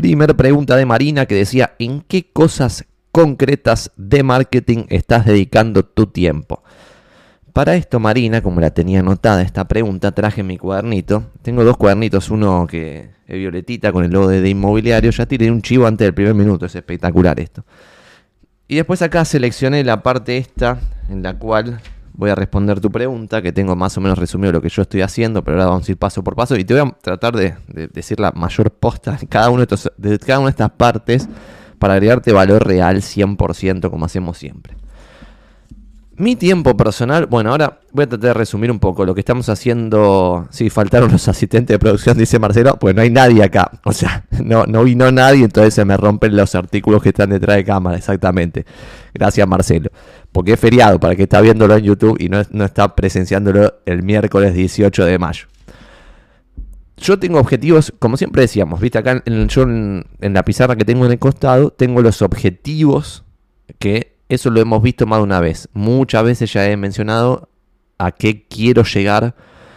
Primera pregunta de Marina que decía, ¿en qué cosas concretas de marketing estás dedicando tu tiempo? Para esto, Marina, como la tenía anotada esta pregunta, traje mi cuadernito. Tengo dos cuadernitos, uno que es violetita con el logo de, de inmobiliario. Ya tiré un chivo antes del primer minuto, es espectacular esto. Y después acá seleccioné la parte esta en la cual voy a responder tu pregunta, que tengo más o menos resumido lo que yo estoy haciendo, pero ahora vamos a ir paso por paso y te voy a tratar de, decir la mayor posta de cada, uno de, estos, de cada una de estas partes para agregarte valor real 100% como hacemos siempre. Mi tiempo personal, bueno, ahora voy a tratar de resumir un poco lo que estamos haciendo. Sí, faltaron los asistentes de producción, dice Marcelo, pues no hay nadie acá. O sea, no, no vino nadie, entonces se me rompen los artículos que están detrás de cámara, exactamente. Gracias, Marcelo. Porque es feriado para que está viéndolo en YouTube y no, no está presenciándolo el miércoles 18 de mayo. Yo tengo objetivos, como siempre decíamos, viste acá en, la pizarra que tengo en el costado, tengo los objetivos que eso lo hemos visto más de una vez. Muchas veces ya he mencionado a qué quiero llegar.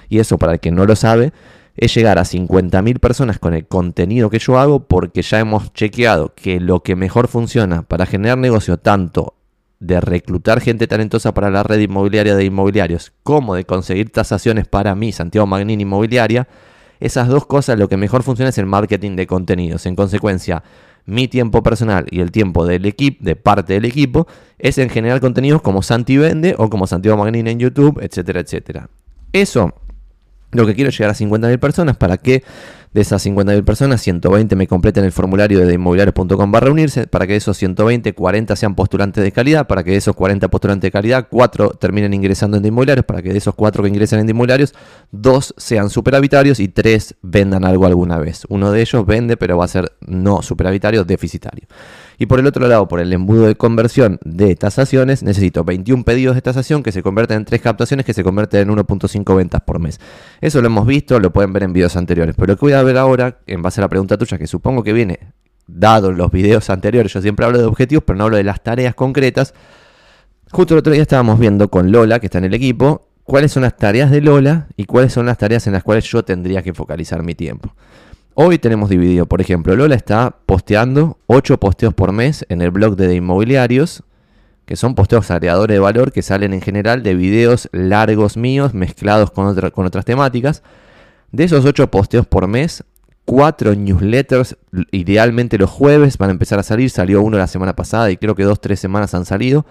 Y eso, para el que no lo sabe, es llegar a 50.000 personas con el contenido que yo hago porque ya hemos chequeado que lo que mejor funciona para generar negocio tanto de reclutar gente talentosa para la red inmobiliaria de inmobiliarios como de conseguir tasaciones para mí, Santiago Magnin Inmobiliaria, esas dos cosas lo que mejor funciona es el marketing de contenidos. En consecuencia, mi tiempo personal y el tiempo del equipo, de parte del equipo, es en generar contenidos como Santi Vende o como Santiago Magnin en YouTube, etcétera, etcétera. Eso, lo que quiero llegar a 50.000 personas para que de esas 50.000 personas, 120 me completen el formulario de inmobiliarios.com barra unirse, para que de esos 120, 40 sean postulantes de calidad, para que de esos 40 postulantes de calidad, 4 terminen ingresando en inmobiliarios, para que de esos 4 que ingresen en inmobiliarios, 2 sean superhabitarios y 3 vendan algo alguna vez. Uno de ellos vende, pero va a ser no superhabitario, deficitario. Y por el otro lado, por el embudo de conversión de tasaciones, necesito 21 pedidos de tasación que se convierten en 3 captaciones que se convierten en 1.5 ventas por mes. Eso lo hemos visto, lo pueden ver en videos anteriores. Pero lo que voy a ver ahora, en base a la pregunta tuya, que supongo que viene dado los videos anteriores, yo siempre hablo de objetivos, pero no hablo de las tareas concretas. Justo el otro día estábamos viendo con Lola, que está en el equipo, cuáles son las tareas de Lola y cuáles son las tareas en las cuales yo tendría que focalizar mi tiempo. Hoy tenemos dividido, por ejemplo, Lola está posteando 8 posteos por mes en el blog de, inmobiliarios, que son posteos agregadores de valor que salen en general de videos largos míos mezclados con, con otras temáticas. De esos 8 posteos por mes, 4 newsletters, idealmente los jueves van a empezar a salir. Salió uno la semana pasada y creo que 2-3 semanas han salido,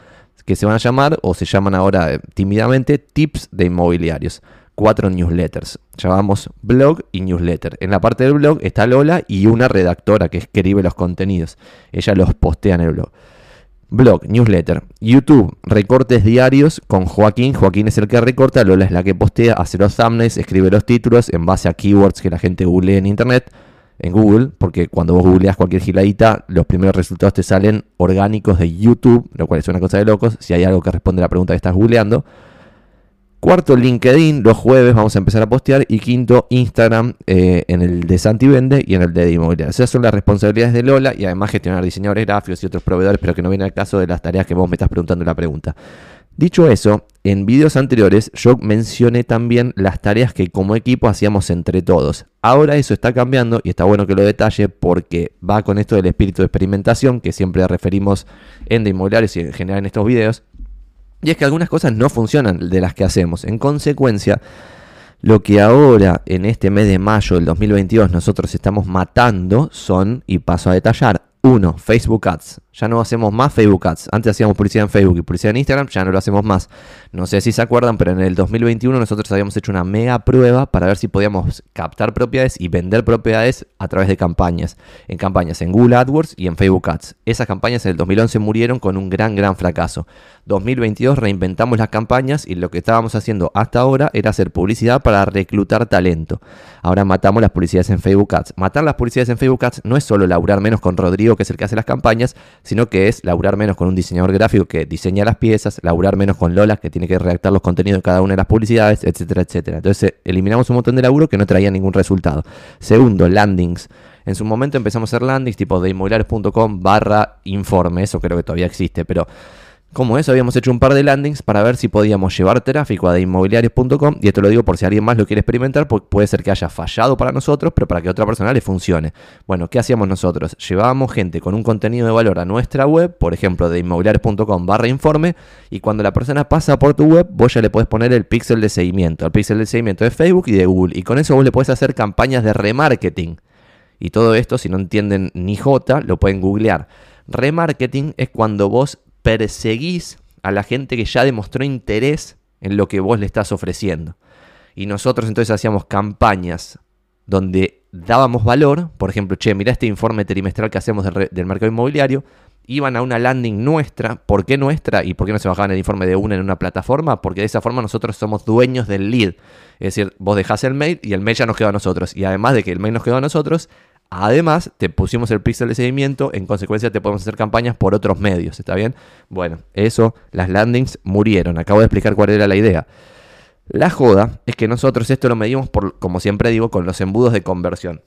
que se van a llamar o se llaman ahora eh, tímidamente tips de inmobiliarios cuatro newsletters. Llamamos blog y newsletter. En la parte del blog está Lola y una redactora que escribe los contenidos. Ella los postea en el blog. Blog, newsletter, YouTube, recortes diarios con Joaquín. Joaquín es el que recorta, Lola es la que postea, hace los thumbnails, escribe los títulos en base a keywords que la gente google en internet, en Google, porque cuando vos googleas cualquier giladita, los primeros resultados te salen orgánicos de YouTube, lo cual es una cosa de locos. Si hay algo que responde a la pregunta que estás googleando. Cuarto, LinkedIn, los jueves vamos a empezar a postear. Y quinto, Instagram eh, en el de Santi Vende y en el de Inmobiliaria. Esas son las responsabilidades de Lola y además gestionar diseñadores gráficos y otros proveedores, pero que no viene al caso de las tareas que vos me estás preguntando la pregunta. Dicho eso, en vídeos anteriores yo mencioné también las tareas que como equipo hacíamos entre todos. Ahora eso está cambiando y está bueno que lo detalle porque va con esto del espíritu de experimentación que siempre referimos en de inmobiliarios y en general en estos videos. Y es que algunas cosas no funcionan de las que hacemos. En consecuencia, lo que ahora, en este mes de mayo del 2022, nosotros estamos matando son, y paso a detallar, uno, Facebook Ads. Ya no hacemos más Facebook Ads. Antes hacíamos publicidad en Facebook y publicidad en Instagram, ya no lo hacemos más. No sé si se acuerdan, pero en el 2021 nosotros habíamos hecho una mega prueba para ver si podíamos captar propiedades y vender propiedades a través de campañas. En campañas en Google AdWords y en Facebook Ads. Esas campañas en el 2011 murieron con un gran, gran fracaso. 2022 reinventamos las campañas y lo que estábamos haciendo hasta ahora era hacer publicidad para reclutar talento. Ahora matamos las publicidades en Facebook Ads. Matar las publicidades en Facebook Ads no es solo laburar menos con Rodrigo, que es el que hace las campañas, sino que es laburar menos con un diseñador gráfico que diseña las piezas, laburar menos con Lola, que tiene que redactar los contenidos de cada una de las publicidades, etcétera, etcétera. Entonces eliminamos un montón de laburo que no traía ningún resultado. Segundo, landings. En su momento empezamos a hacer landings tipo de inmobiliarios.com barra informe, eso creo que todavía existe, pero Como eso, habíamos hecho un par de landings para ver si podíamos llevar tráfico a inmobiliarios.com. Y esto lo digo por si alguien más lo quiere experimentar, puede ser que haya fallado para nosotros, pero para que otra persona le funcione. Bueno, ¿qué hacíamos nosotros? Llevábamos gente con un contenido de valor a nuestra web, por ejemplo, de inmobiliarios.com barra informe, y cuando la persona pasa por tu web, vos ya le podés poner el píxel de seguimiento, el píxel de seguimiento de Facebook y de Google. Y con eso vos le podés hacer campañas de remarketing. Y todo esto, si no entienden ni J, lo pueden googlear. Remarketing es cuando vos perseguís a la gente que ya demostró interés en lo que vos le estás ofreciendo. Y nosotros entonces hacíamos campañas donde dábamos valor, por ejemplo, che, mira este informe trimestral que hacemos del, mercado inmobiliario, iban a una landing nuestra, ¿por qué nuestra? ¿Y por qué no se bajaban el informe de una en una plataforma? Porque de esa forma nosotros somos dueños del lead. Es decir, vos dejás el mail y el mail ya nos quedó a nosotros. Y además de que el mail nos quedó a nosotros, Además, te pusimos el pixel de seguimiento, en consecuencia te podemos hacer campañas por otros medios, ¿está bien? Bueno, eso, las landings murieron, acabo de explicar cuál era la idea. La joda es que nosotros esto lo medimos por, como siempre digo, con los embudos de conversión.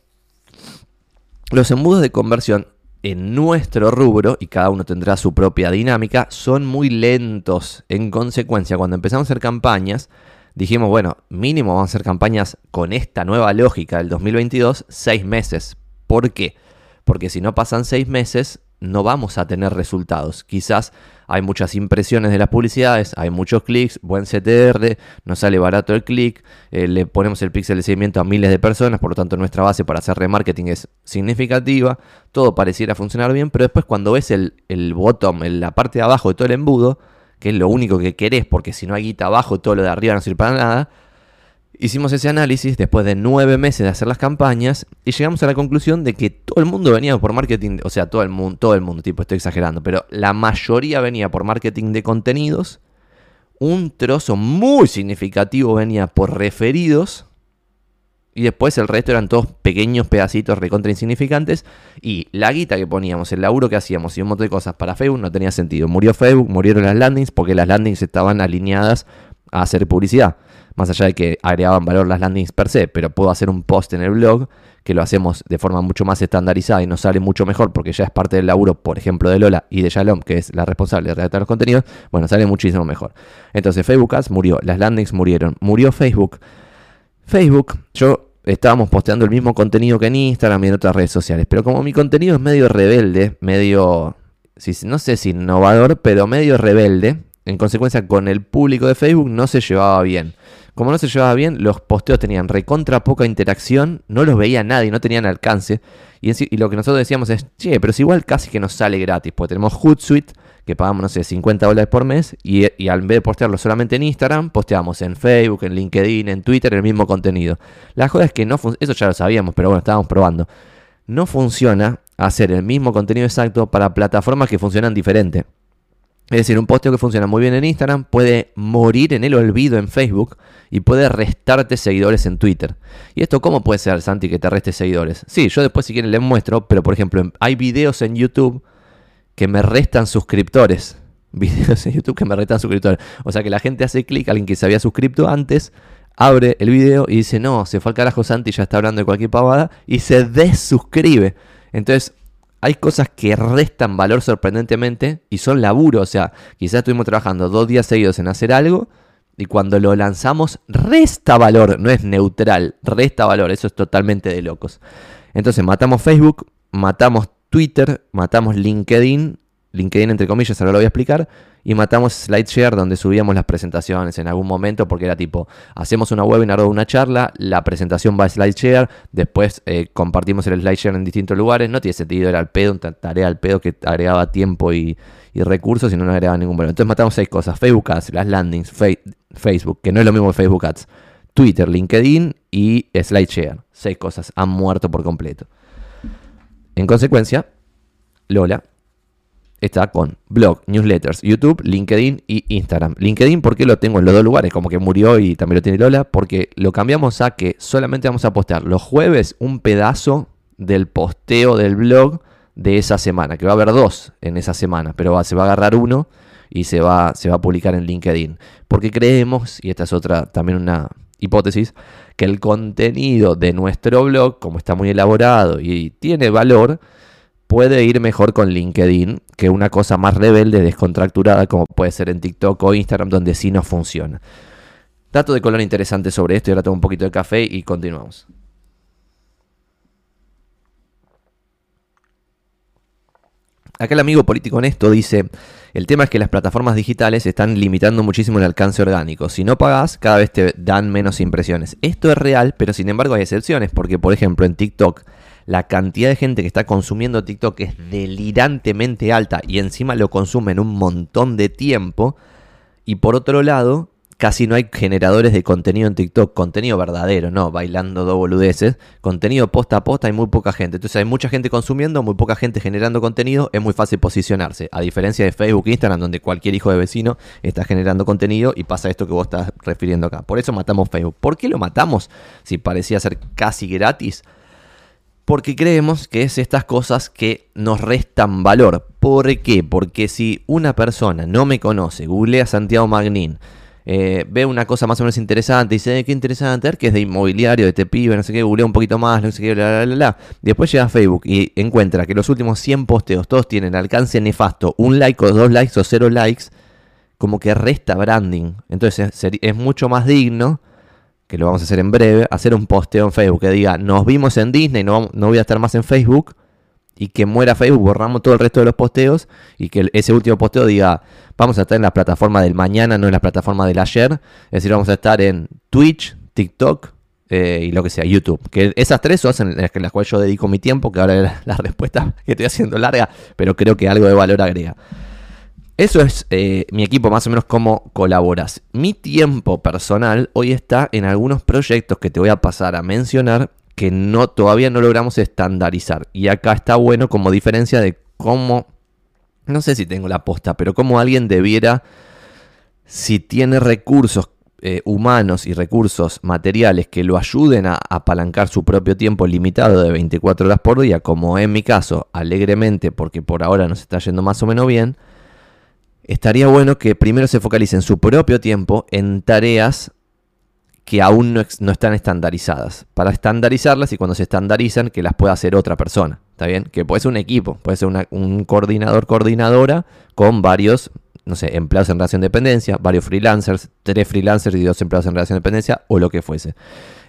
Los embudos de conversión en nuestro rubro, y cada uno tendrá su propia dinámica, son muy lentos. En consecuencia, cuando empezamos a hacer campañas, dijimos, bueno, mínimo vamos a hacer campañas con esta nueva lógica del 2022, seis meses. ¿Por qué? Porque si no pasan seis meses, no vamos a tener resultados. Quizás hay muchas impresiones de las publicidades, hay muchos clics, buen CTR, nos sale barato el clic, eh, le ponemos el pixel de seguimiento a miles de personas, por lo tanto nuestra base para hacer remarketing es significativa, todo pareciera funcionar bien, pero después cuando ves el, el bottom, la parte de abajo de todo el embudo, que es lo único que querés, porque si no hay guita abajo, todo lo de arriba no sirve para nada, Hicimos ese análisis después de nueve meses de hacer las campañas y llegamos a la conclusión de que todo el mundo venía por marketing, o sea, todo el mundo, todo el mundo, tipo, estoy exagerando, pero la mayoría venía por marketing de contenidos, un trozo muy significativo venía por referidos y después el resto eran todos pequeños pedacitos recontra insignificantes y la guita que poníamos, el laburo que hacíamos y un montón de cosas para Facebook no tenía sentido. Murió Facebook, murieron las landings porque las landings estaban alineadas a hacer publicidad más allá de que agregaban valor las landings per se, pero puedo hacer un post en el blog que lo hacemos de forma mucho más estandarizada y nos sale mucho mejor porque ya es parte del laburo, por ejemplo, de Lola y de Shalom, que es la responsable de redactar los contenidos, bueno, sale muchísimo mejor. Entonces Facebook Ads murió, las landings murieron, murió Facebook. Facebook, yo estábamos posteando el mismo contenido que en Instagram y en otras redes sociales, pero como mi contenido es medio rebelde, medio, no sé si innovador, pero medio rebelde, en consecuencia con el público de Facebook no se llevaba bien. Como no se llevaba bien, los posteos tenían recontra poca interacción, no los veía nadie, no tenían alcance. Y, lo que nosotros decíamos es, che, pero es igual casi que nos sale gratis, porque tenemos Hootsuite, que pagamos, no sé, 50 dólares por mes, y, en vez de postearlo solamente en Instagram, posteamos en Facebook, en LinkedIn, en Twitter, el mismo contenido. La joda es que no funciona, eso ya lo sabíamos, pero bueno, estábamos probando. No funciona hacer el mismo contenido exacto para plataformas que funcionan diferente. Es decir, un posteo que funciona muy bien en Instagram puede morir en el olvido en Facebook y puede restarte seguidores en Twitter. ¿Y esto cómo puede ser, Santi, que te reste seguidores? Sí, yo después si quieren les muestro, pero por ejemplo, hay videos en YouTube que me restan suscriptores. Videos en YouTube que me restan suscriptores. O sea que la gente hace clic, alguien que se había suscrito antes, abre el video y dice, no, se fue al carajo Santi, ya está hablando de cualquier pavada, y se desuscribe. Entonces, hay cosas que restan valor sorprendentemente y son laburo. O sea, quizás estuvimos trabajando dos días seguidos en hacer algo y cuando lo lanzamos resta valor, no es neutral, resta valor. Eso es totalmente de locos. Entonces matamos Facebook, matamos Twitter, matamos LinkedIn LinkedIn entre comillas, ahora lo voy a explicar, y matamos SlideShare donde subíamos las presentaciones en algún momento porque era tipo, hacemos una webinar o una charla, la presentación va a SlideShare, después eh, compartimos el SlideShare en distintos lugares, no tiene sentido, era el pedo, una tarea al pedo que agregaba tiempo y, recursos y no nos agregaba ningún valor. Entonces matamos seis cosas, Facebook Ads, las landings, Facebook, que no es lo mismo que Facebook Ads, Twitter, LinkedIn y SlideShare, seis cosas, han muerto por completo. En consecuencia, Lola está con blog, newsletters, YouTube, LinkedIn y Instagram. LinkedIn, ¿por qué lo tengo en los dos lugares? Como que murió y también lo tiene Lola, porque lo cambiamos a que solamente vamos a postear los jueves un pedazo del posteo del blog de esa semana, que va a haber dos en esa semana, pero se va a agarrar uno y se va, se va a publicar en LinkedIn. Porque creemos, y esta es otra también una hipótesis, que el contenido de nuestro blog, como está muy elaborado y tiene valor, puede ir mejor con LinkedIn que una cosa más rebelde, descontracturada, como puede ser en TikTok o Instagram, donde sí no funciona. Dato de color interesante sobre esto y ahora tengo un poquito de café y continuamos. Acá el amigo político honesto dice, el tema es que las plataformas digitales están limitando muchísimo el alcance orgánico. Si no pagas, cada vez te dan menos impresiones. Esto es real, pero sin embargo hay excepciones, porque por ejemplo en TikTok la cantidad de gente que está consumiendo TikTok es delirantemente alta y encima lo consumen un montón de tiempo. Y por otro lado, casi no hay generadores de contenido en TikTok, contenido verdadero, no, bailando dos boludeces, contenido posta a posta hay muy poca gente. Entonces hay mucha gente consumiendo, muy poca gente generando contenido, es muy fácil posicionarse, a diferencia de Facebook Instagram, donde cualquier hijo de vecino está generando contenido y pasa esto que vos estás refiriendo acá. Por eso matamos Facebook. ¿Por qué lo matamos si parecía ser casi gratis? Porque creemos que es estas cosas que nos restan valor. ¿Por qué? Porque si una persona no me conoce, googlea Santiago Magnín, eh, ve una cosa más o menos interesante y dice, eh, qué interesante, que es de inmobiliario, de este pibe, no sé qué, googlea un poquito más, no sé qué, bla, bla, bla, bla. Después llega a Facebook y encuentra que los últimos 100 posteos todos tienen alcance nefasto, un like o dos likes o cero likes, como que resta branding. Entonces es mucho más digno que lo vamos a hacer en breve, hacer un posteo en Facebook que diga, nos vimos en Disney, no, no voy a estar más en Facebook, y que muera Facebook, borramos todo el resto de los posteos, y que ese último posteo diga, vamos a estar en la plataforma del mañana, no en la plataforma del ayer, es decir, vamos a estar en Twitch, TikTok eh, y lo que sea, YouTube. Que esas tres son las, las cuales yo dedico mi tiempo, que ahora la respuesta que estoy haciendo larga, pero creo que algo de valor agrega. Eso es eh, mi equipo, más o menos cómo colaboras. Mi tiempo personal hoy está en algunos proyectos que te voy a pasar a mencionar que no, todavía no logramos estandarizar. Y acá está bueno como diferencia de cómo, no sé si tengo la posta, pero cómo alguien debiera, si tiene recursos eh, humanos y recursos materiales que lo ayuden a apalancar su propio tiempo limitado de 24 horas por día, como en mi caso, alegremente, porque por ahora nos está yendo más o menos bien, estaría bueno que primero se focalice en su propio tiempo en tareas que aún no, están estandarizadas. Para estandarizarlas y cuando se estandarizan, que las pueda hacer otra persona. ¿Está bien? Que puede ser un equipo, puede ser un coordinador, coordinadora con varios, no sé, empleados en relación de dependencia, varios freelancers, tres freelancers y dos empleados en relación de dependencia o lo que fuese.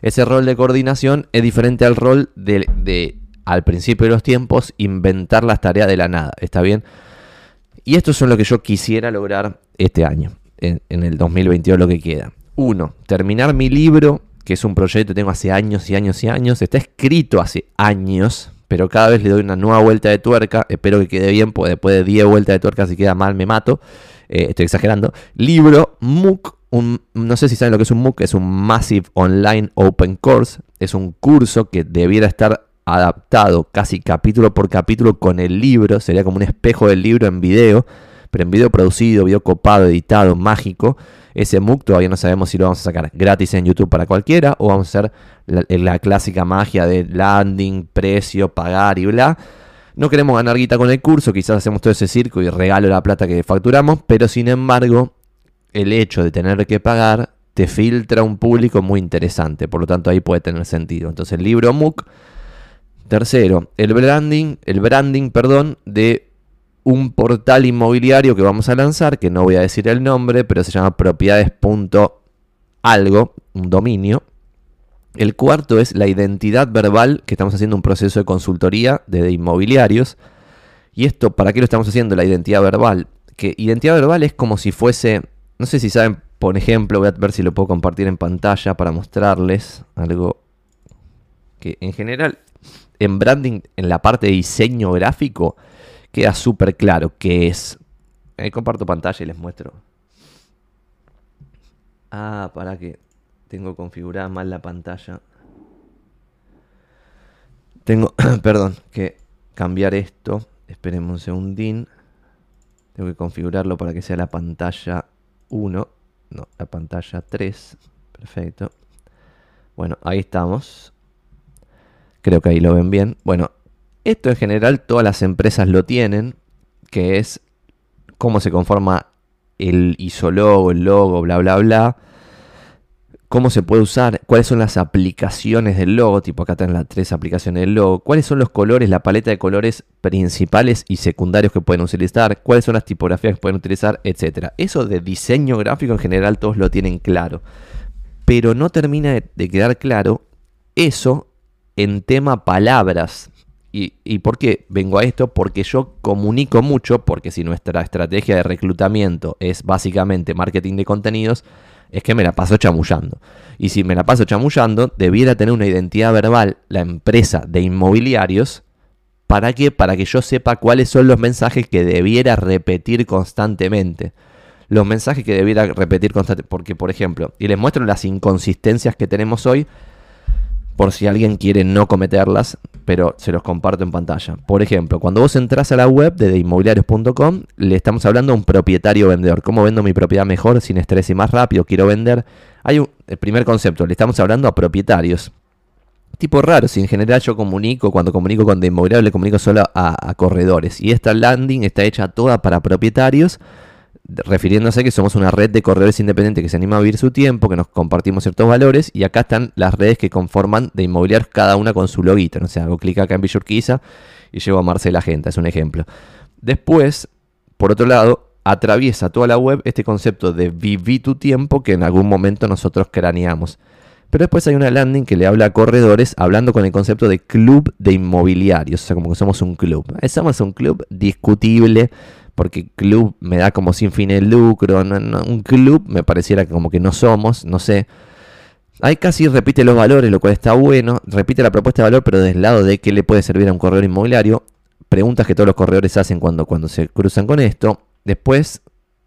Ese rol de coordinación es diferente al rol de al principio de los tiempos, inventar las tareas de la nada. ¿Está bien? Y esto es lo que yo quisiera lograr este año, en, el 2022 lo que queda. Uno, terminar mi libro, que es un proyecto que tengo hace años y años y años, está escrito hace años, pero cada vez le doy una nueva vuelta de tuerca, espero que quede bien, porque después de 10 vueltas de tuerca si queda mal me mato, eh, estoy exagerando. Libro MOOC, no sé si saben lo que es un MOOC, es un Massive Online Open Course, es un curso que debiera estar adaptado casi capítulo por capítulo con el libro, sería como un espejo del libro en video, pero en video producido, video copado, editado, mágico. Ese MOOC todavía no sabemos si lo vamos a sacar gratis en YouTube para cualquiera o vamos a hacer la, clásica magia de landing, precio, pagar y bla. No queremos ganar guita con el curso, quizás hacemos todo ese circo y regalo la plata que facturamos, pero sin embargo, el hecho de tener que pagar te filtra un público muy interesante, por lo tanto ahí puede tener sentido. Entonces el libro MOOC Tercero, el branding, el branding, perdón, de un portal inmobiliario que vamos a lanzar, que no voy a decir el nombre, pero se llama propiedades.algo, un dominio. El cuarto es la identidad verbal, que estamos haciendo un proceso de consultoría de inmobiliarios. ¿Y esto para qué lo estamos haciendo, la identidad verbal? Que identidad verbal es como si fuese, no sé si saben, por ejemplo, voy a ver si lo puedo compartir en pantalla para mostrarles algo que en general en branding, en la parte de diseño gráfico, queda súper claro que es. Eh, comparto pantalla y les muestro. Ah, para que tengo configurada mal la pantalla. Tengo, perdón, que cambiar esto. Esperemos un segundín. Tengo que configurarlo para que sea la pantalla 1. No, la pantalla 3. Perfecto. Bueno, ahí estamos. Creo que ahí lo ven bien. Bueno, esto en general todas las empresas lo tienen, que es cómo se conforma el isologo, el logo, bla, bla, bla, cómo se puede usar, cuáles son las aplicaciones del logo, tipo acá están las tres aplicaciones del logo, cuáles son los colores, la paleta de colores principales y secundarios que pueden utilizar, cuáles son las tipografías que pueden utilizar, etc. Eso de diseño gráfico en general todos lo tienen claro, pero no termina de quedar claro eso en tema palabras. ¿Y, ¿Y por qué vengo a esto? Porque yo comunico mucho, porque si nuestra estrategia de reclutamiento es básicamente marketing de contenidos, es que me la paso chamullando. Y si me la paso chamullando, debiera tener una identidad verbal la empresa de inmobiliarios. ¿Para qué? Para que yo sepa cuáles son los mensajes que debiera repetir constantemente. Los mensajes que debiera repetir constantemente. Porque, por ejemplo, y les muestro las inconsistencias que tenemos hoy por si alguien quiere no cometerlas, pero se los comparto en pantalla. Por ejemplo, cuando vos entras a la web de inmobiliarios.com, le estamos hablando a un propietario vendedor. ¿Cómo vendo mi propiedad mejor, sin estrés y más rápido? Quiero vender. Hay un, el primer concepto, le estamos hablando a propietarios. Tipo raro, si en general yo comunico, cuando comunico con de inmobiliario, le comunico solo a corredores. Y esta landing está hecha toda para propietarios refiriéndose que somos una red de corredores independientes que se anima a vivir su tiempo, que nos compartimos ciertos valores, y acá están las redes que conforman de inmobiliarios, cada una con su loguito. ¿no? Sea, hago clic acá en Villurquiza y llego a Marcela Genta, es un ejemplo. Después, por otro lado, atraviesa toda la web este concepto de viví tu tiempo que en algún momento nosotros craneamos. Pero después hay una landing que le habla a corredores hablando con el concepto de club de inmobiliarios, o sea, como que somos un club. Somos un club discutible, porque club me da como sin fin el lucro, un club me pareciera como que no somos, no sé. Ahí casi repite los valores, lo cual está bueno, repite la propuesta de valor, pero del lado de qué le puede servir a un corredor inmobiliario. Preguntas que todos los corredores hacen cuando, cuando se cruzan con esto. Después,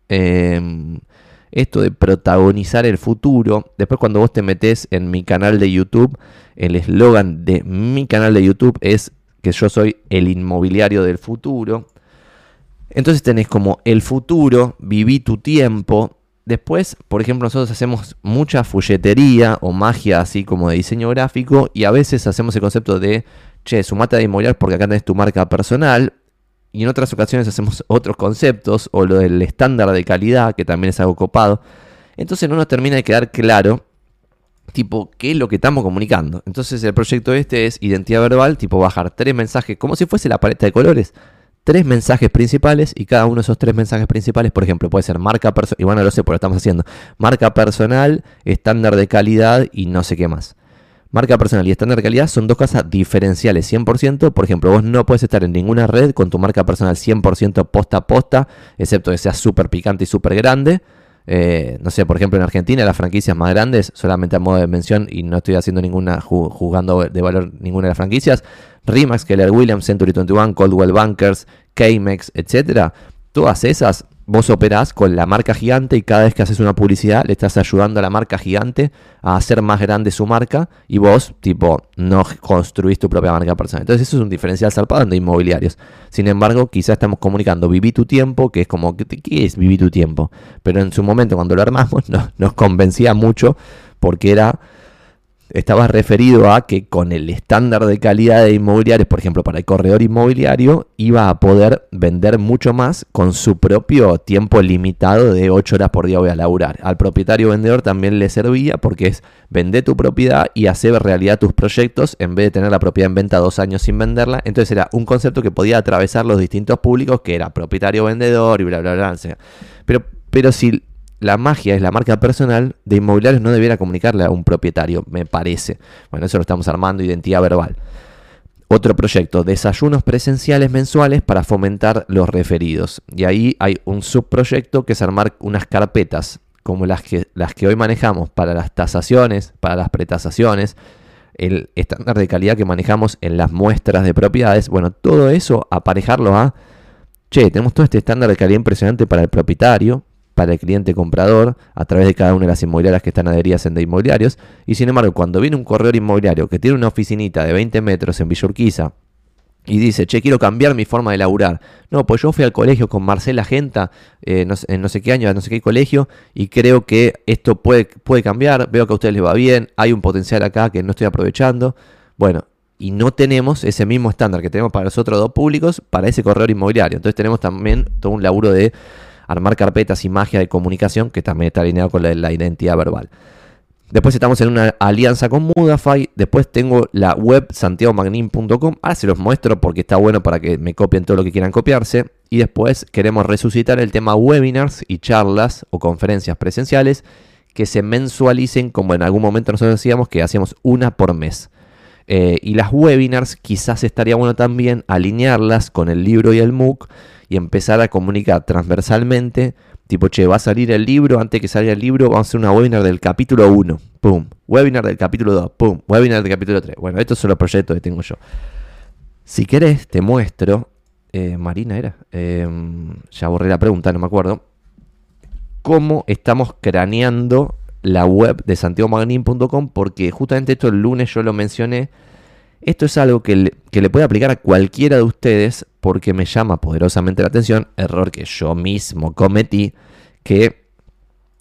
em, esto de protagonizar el futuro. Después cuando vos te metes en mi canal de YouTube, el eslogan de mi canal de YouTube es que yo soy el inmobiliario del futuro. Entonces tenés como el futuro, viví tu tiempo. Después, por ejemplo, nosotros hacemos mucha fulletería o magia así como de diseño gráfico y a veces hacemos el concepto de, che, sumate de inmobiliar porque acá tenés tu marca personal. Y en otras ocasiones hacemos otros conceptos o lo del estándar de calidad, que también es algo copado. Entonces no nos termina de quedar claro, tipo, qué es lo que estamos comunicando. Entonces el proyecto este es identidad verbal, tipo bajar tres mensajes, como si fuese la paleta de colores tres mensajes principales y cada uno de esos tres mensajes principales, por ejemplo, puede ser marca personal, y bueno, lo sé, porque lo estamos haciendo, marca personal, estándar de calidad y no sé qué más. Marca personal y estándar de calidad son dos cosas diferenciales 100%. Por ejemplo, vos no puedes estar en ninguna red con tu marca personal 100% posta a posta, excepto que sea súper picante y súper grande. Eh, no sé, por ejemplo, en Argentina las franquicias más grandes, solamente a modo de mención, y no estoy haciendo ninguna, jugando de valor ninguna de las franquicias, Rimax, Keller Williams, Century 21, Coldwell Bankers, K-Mex, etcétera, todas esas vos operás con la marca gigante y cada vez que haces una publicidad le estás ayudando a la marca gigante a hacer más grande su marca y vos, tipo, no construís tu propia marca personal. Entonces eso es un diferencial zarpado de inmobiliarios. Sin embargo, quizás estamos comunicando viví tu tiempo, que es como, ¿qué, es viví tu tiempo? Pero en su momento cuando lo armamos nos convencía mucho porque era estaba referido a que con el estándar de calidad de inmobiliarios, por ejemplo, para el corredor inmobiliario, iba a poder vender mucho más con su propio tiempo limitado de 8 horas por día voy a laburar. Al propietario vendedor también le servía porque es vender tu propiedad y hacer realidad tus proyectos en vez de tener la propiedad en venta dos años sin venderla. Entonces era un concepto que podía atravesar los distintos públicos, que era propietario vendedor y bla, bla, bla. Pero, pero si la magia es la marca personal, de inmobiliarios no debiera comunicarle a un propietario, me parece. Bueno, eso lo estamos armando, identidad verbal. Otro proyecto, desayunos presenciales mensuales para fomentar los referidos. Y ahí hay un subproyecto que es armar unas carpetas, como las que, las que hoy manejamos para las tasaciones, para las pretasaciones, el estándar de calidad que manejamos en las muestras de propiedades. Bueno, todo eso aparejarlo a, che, tenemos todo este estándar de calidad impresionante para el propietario, para el cliente comprador a través de cada una de las inmobiliarias que están adheridas en de inmobiliarios. Y sin embargo, cuando viene un corredor inmobiliario que tiene una oficinita de 20 metros en Villurquiza y dice, che, quiero cambiar mi forma de laburar. No, pues yo fui al colegio con Marcela Genta, eh, no, en no sé qué año, no sé qué colegio, y creo que esto puede, puede cambiar, veo que a ustedes les va bien, hay un potencial acá que no estoy aprovechando. Bueno, y no tenemos ese mismo estándar que tenemos para los otros dos públicos para ese corredor inmobiliario. Entonces tenemos también todo un laburo de armar carpetas y magia de comunicación que también está alineado con la, identidad verbal. Después estamos en una alianza con Mudafy. Después tengo la web santiagomagnin.com. Ahora se los muestro porque está bueno para que me copien todo lo que quieran copiarse. Y después queremos resucitar el tema webinars y charlas o conferencias presenciales que se mensualicen como en algún momento nosotros decíamos que hacíamos una por mes. Eh, y las webinars quizás estaría bueno también alinearlas con el libro y el MOOC y empezar a comunicar transversalmente Tipo, che, va a salir el libro, antes que salga el libro, vamos a hacer una webinar del capítulo 1, pum. Webinar del capítulo 2, pum. Webinar del capítulo 3. Bueno, estos son los proyectos que tengo yo. Si querés, te muestro. Eh, Marina era. Em, ya borré la pregunta, no me acuerdo. Cómo estamos craneando la web de santiagomagnin.com, porque justamente esto el lunes yo lo mencioné. Esto es algo que le, que le puede aplicar a cualquiera de ustedes porque me llama poderosamente la atención, error que yo mismo cometí, que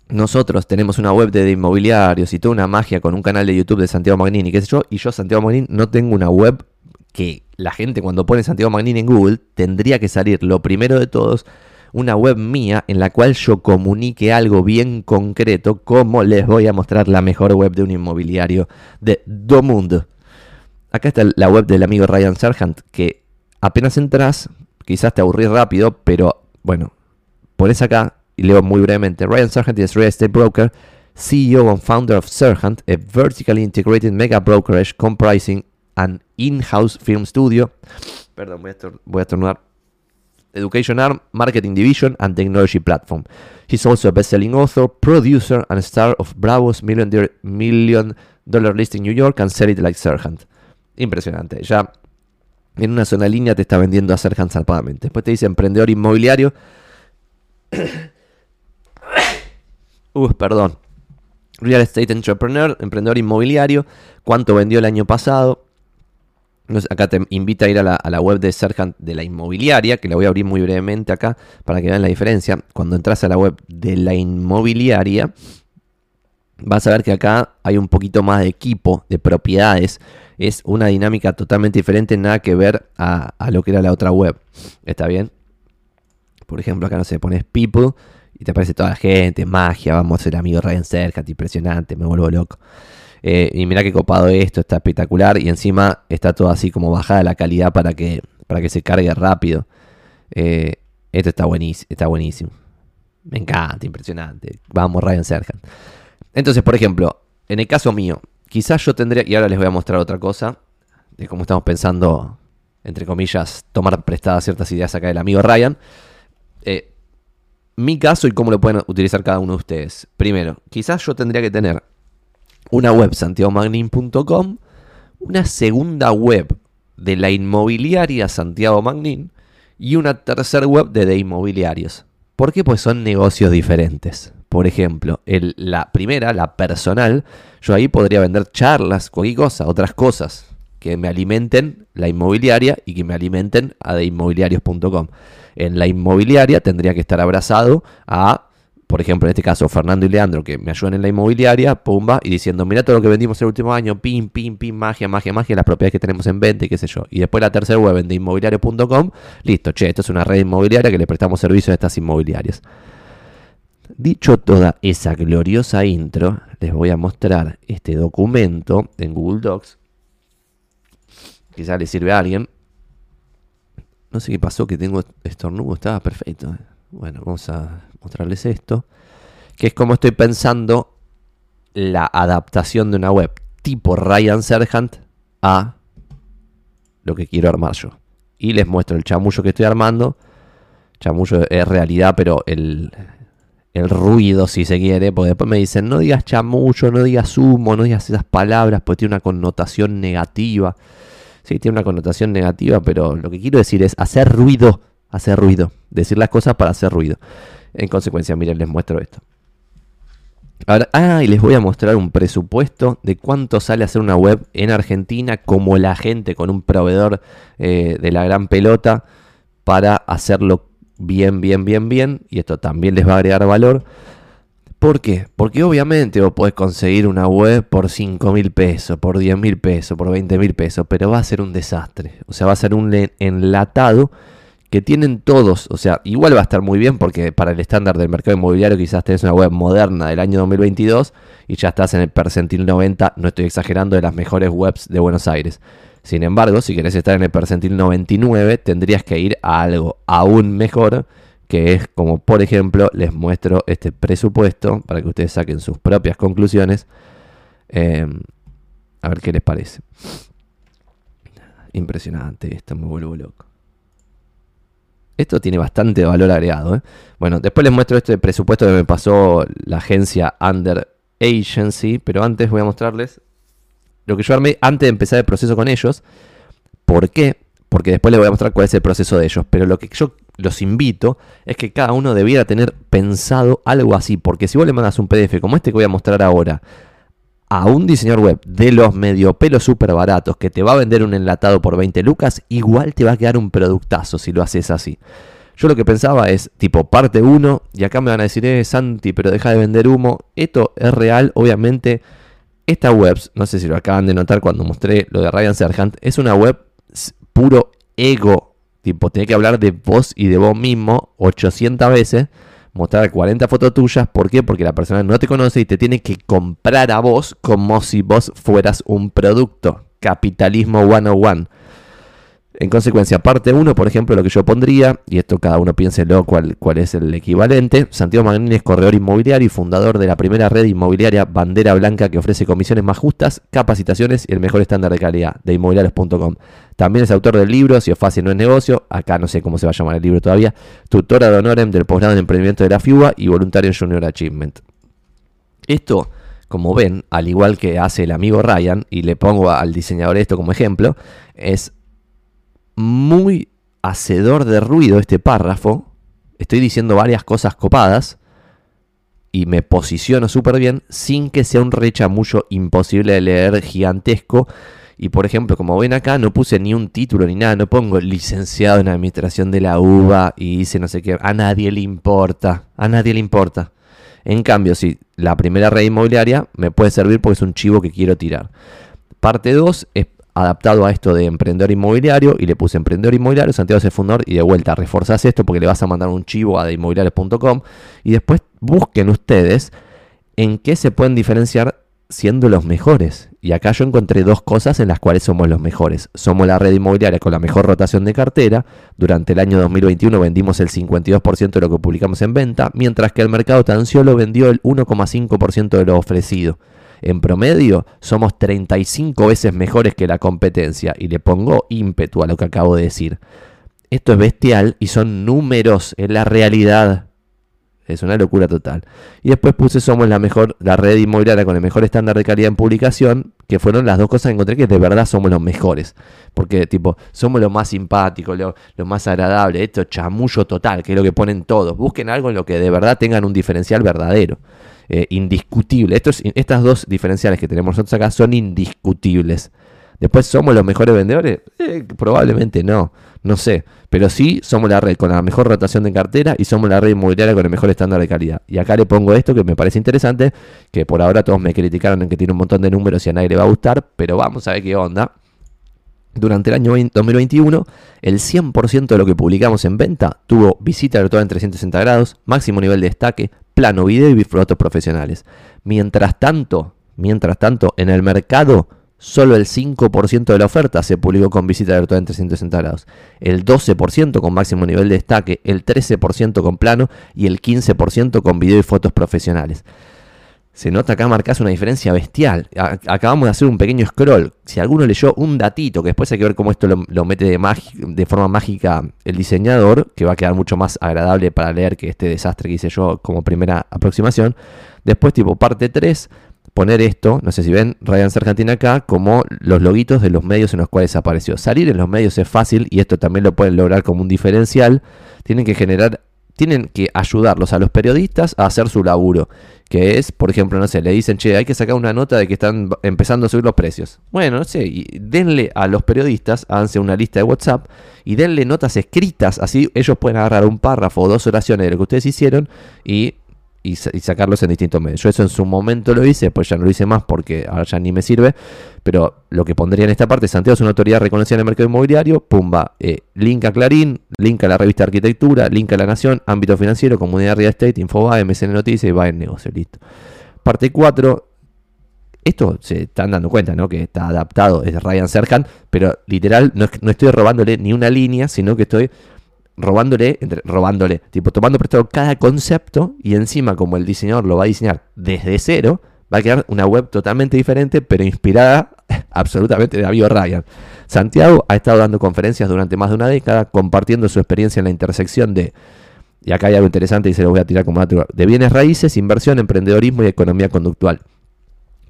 nosotros tenemos una web de inmobiliarios y toda una magia con un canal de YouTube de Santiago Magnini, qué sé yo, y yo, Santiago Magnini, no tengo una web que la gente cuando pone Santiago Magnini en Google tendría que salir lo primero de todos una web mía en la cual yo comunique algo bien concreto como les voy a mostrar la mejor web de un inmobiliario de do mundo. Acá está la web del amigo Ryan Sargent que apenas entras, quizás te aburrís rápido, pero bueno, pones acá y leo muy brevemente. Ryan Sargent is real estate broker, CEO and founder of Sargent, a vertically integrated mega brokerage comprising an in-house film studio. Perdón, voy a, voy Education arm, marketing division, and technology platform. He's also a best-selling author, producer, and star of Bravo's million, dollar list in New York and Sell It Like Sargent. Impresionante. Ya en una sola línea te está vendiendo a Sergant zarpadamente. Después te dice emprendedor inmobiliario. uh, perdón. Real Estate Entrepreneur, emprendedor inmobiliario. ¿Cuánto vendió el año pasado? Acá te invita a ir a la, web de Sergant de la inmobiliaria, que la voy a abrir muy brevemente acá para que vean la diferencia. Cuando entras a la web de la inmobiliaria, vas a ver que acá hay un poquito más de equipo, de propiedades es una dinámica totalmente diferente, nada que ver a, lo que era la otra web. ¿Está bien? Por ejemplo, acá no sé, pones people y te aparece toda la gente, magia, vamos a ser amigos Ryan Serkat, impresionante, me vuelvo loco. Eh, y mira qué copado esto, está espectacular. Y encima está todo así como bajada la calidad para que, para que se cargue rápido. Eh, esto está buenísimo, está buenísimo. Me encanta, impresionante. Vamos, Ryan Serkan. Entonces, por ejemplo, en el caso mío, Quizás yo tendría, y ahora les voy a mostrar otra cosa, de cómo estamos pensando, entre comillas, tomar prestadas ciertas ideas acá del amigo Ryan. Eh, mi caso y cómo lo pueden utilizar cada uno de ustedes. Primero, quizás yo tendría que tener una web santiagomagnin.com, una segunda web de la inmobiliaria Santiago Magnin y una tercera web de, inmobiliarios. ¿Por qué? Pues son negocios diferentes. Por ejemplo, la primera, la personal, yo ahí podría vender charlas, cualquier cosa, otras cosas que me alimenten la inmobiliaria y que me alimenten a deinmobiliarios.com. En la inmobiliaria tendría que estar abrazado a, por ejemplo, en este caso, Fernando y Leandro, que me ayudan en la inmobiliaria, pumba, y diciendo, mira todo lo que vendimos el último año, pim, pim, pim, magia, magia, magia, las propiedades que tenemos en venta y qué sé yo. Y después la tercera web de inmobiliario.com, listo, che, esto es una red inmobiliaria que le prestamos servicio a estas inmobiliarias. Dicho toda esa gloriosa intro, les voy a mostrar este documento en Google Docs. Quizá le sirve a alguien. No sé qué pasó, que tengo estornudo, estaba perfecto. Bueno, vamos a mostrarles esto. Que es como estoy pensando la adaptación de una web tipo Ryan Sergant a lo que quiero armar yo. Y les muestro el chamullo que estoy armando. Chamullo es realidad, pero el, el ruido, si se quiere, porque después me dicen, no digas chamullo, no digas humo, no digas esas palabras, pues tiene una connotación negativa. Sí, tiene una connotación negativa, pero lo que quiero decir es hacer ruido, hacer ruido, decir las cosas para hacer ruido. En consecuencia, miren, les muestro esto. Ahora, ah, y les voy a mostrar un presupuesto de cuánto sale hacer una web en Argentina, como la gente con un proveedor eh, de la gran pelota para hacerlo bien, bien, bien, bien, y esto también les va a agregar valor. ¿Por qué? Porque obviamente vos podés conseguir una web por 5 mil pesos, por 10 mil pesos, por 20 mil pesos, pero va a ser un desastre. O sea, va a ser un enlatado que tienen todos, o sea, igual va a estar muy bien porque para el estándar del mercado inmobiliario quizás tenés una web moderna del año 2022 y ya estás en el percentil 90, no estoy exagerando, de las mejores webs de Buenos Aires. Sin embargo, si querés estar en el percentil 99, tendrías que ir a algo aún mejor, que es como, por ejemplo, les muestro este presupuesto para que ustedes saquen sus propias conclusiones. Em, a ver qué les parece. Impresionante, esto me vuelvo loco. Esto tiene bastante valor agregado. ¿eh? Bueno, después les muestro este presupuesto que me pasó la agencia Under Agency, pero antes voy a mostrarles lo que yo armé antes de empezar el proceso con ellos. ¿Por qué? Porque después les voy a mostrar cuál es el proceso de ellos. Pero lo que yo los invito es que cada uno debiera tener pensado algo así. Porque si vos le mandas un PDF como este que voy a mostrar ahora a un diseñador web de los medio pelos súper baratos que te va a vender un enlatado por 20 lucas, igual te va a quedar un productazo si lo haces así. Yo lo que pensaba es, tipo, parte 1, y acá me van a decir, eh, Santi, pero deja de vender humo. Esto es real, obviamente. Esta web, no sé si lo acaban de notar cuando mostré lo de Ryan Sergant, es una web puro ego. Tipo, tiene que hablar de vos y de vos mismo 800 veces mostrar 40 fotos tuyas. ¿Por qué? Porque la persona no te conoce y te tiene que comprar a vos como si vos fueras un producto. Capitalismo 101. En consecuencia, parte 1, por ejemplo, lo que yo pondría, y esto cada uno piénselo cuál, cuál es el equivalente, Santiago Magnín es corredor inmobiliario y fundador de la primera red inmobiliaria Bandera Blanca que ofrece comisiones más justas, capacitaciones y el mejor estándar de calidad de inmobiliarios.com. También es autor del libro Si es fácil no es negocio, acá no sé cómo se va a llamar el libro todavía, tutora de honorem del posgrado en emprendimiento de la FIUA y voluntario en Junior Achievement. Esto como ven, al igual que hace el amigo Ryan, y le pongo al diseñador esto como ejemplo, es muy hacedor de ruido este párrafo. Estoy diciendo varias cosas copadas y me posiciono súper bien sin que sea un rechamullo imposible de leer gigantesco. Y por ejemplo, como ven acá, no puse ni un título ni nada, no pongo licenciado en administración de la UBA y dice no sé qué, a nadie le importa, a nadie le importa. En cambio, si la primera red inmobiliaria me puede servir porque es un chivo que quiero tirar. Parte 2 es adaptado a esto de emprendedor inmobiliario y le puse emprendedor inmobiliario, Santiago es el fundador y de vuelta reforzás esto porque le vas a mandar un chivo a inmobiliarios.com y después busquen ustedes en qué se pueden diferenciar siendo los mejores. Y acá yo encontré dos cosas en las cuales somos los mejores. Somos la red inmobiliaria con la mejor rotación de cartera. Durante el año 2021 vendimos el 52% de lo que publicamos en venta, mientras que el mercado tan solo vendió el 1,5% de lo ofrecido en promedio somos 35 veces mejores que la competencia y le pongo ímpetu a lo que acabo de decir. Esto es bestial y son números, en la realidad. Es una locura total. Y después puse somos la mejor, la red inmobiliaria con el mejor estándar de calidad en publicación, que fueron las dos cosas que encontré que de verdad somos los mejores. Porque, tipo, somos lo más simpático, lo, lo más agradable, esto chamullo total, que es lo que ponen todos. Busquen algo en lo que de verdad tengan un diferencial verdadero. Eh, indiscutible. Estas dos diferenciales que tenemos nosotros acá son indiscutibles. Después, ¿somos los mejores vendedores? Eh, probablemente no, no sé. Pero sí somos la red con la mejor rotación de cartera y somos la red inmobiliaria con el mejor estándar de calidad. Y acá le pongo esto que me parece interesante, que por ahora todos me criticaron en que tiene un montón de números y a nadie le va a gustar, pero vamos a ver qué onda. Durante el año 2021, el 100% de lo que publicamos en venta tuvo visita virtual en 360 grados, máximo nivel de destaque, plano video y fotos profesionales. Mientras tanto, mientras tanto, en el mercado solo el 5% de la oferta se publicó con visita virtual en 360 grados, el 12% con máximo nivel de destaque, el 13% con plano y el 15% con video y fotos profesionales. Se nota acá marcas una diferencia bestial. Acabamos de hacer un pequeño scroll. Si alguno leyó un datito, que después hay que ver cómo esto lo, mete de, de, forma mágica el diseñador, que va a quedar mucho más agradable para leer que este desastre que hice yo como primera aproximación. Después, tipo parte 3, poner esto, no sé si ven, Ryan Argentina acá, como los loguitos de los medios en los cuales apareció. Salir en los medios es fácil y esto también lo pueden lograr como un diferencial. Tienen que generar tienen que ayudarlos a los periodistas a hacer su laburo. Que es, por ejemplo, no sé, le dicen, che, hay que sacar una nota de que están empezando a subir los precios. Bueno, no sé, y denle a los periodistas, háganse una lista de WhatsApp y denle notas escritas, así ellos pueden agarrar un párrafo o dos oraciones de lo que ustedes hicieron y y, sacarlos en distintos medios. Yo eso en su momento lo hice, pues ya no lo hice más porque ahora ya ni me sirve. Pero lo que pondría en esta parte, Santiago es una autoridad reconocida en el mercado inmobiliario, pumba, eh, link a Clarín, link a la revista Arquitectura, link a La Nación, ámbito financiero, comunidad Real Estate, Infobae, MSN Noticias y va en negocio, listo. Parte 4, esto se están dando cuenta, ¿no? Que está adaptado, es Ryan Serkan, pero literal no, no estoy robándole ni una línea, sino que estoy robándole, entre, robándole, tipo tomando prestado cada concepto y encima como el diseñador lo va a diseñar desde cero, va a quedar una web totalmente diferente, pero inspirada absolutamente de Avio Ryan. Santiago ha estado dando conferencias durante más de una década, compartiendo su experiencia en la intersección de, y acá hay algo interesante y se lo voy a tirar como dato, de bienes raíces, inversión, emprendedorismo y economía conductual.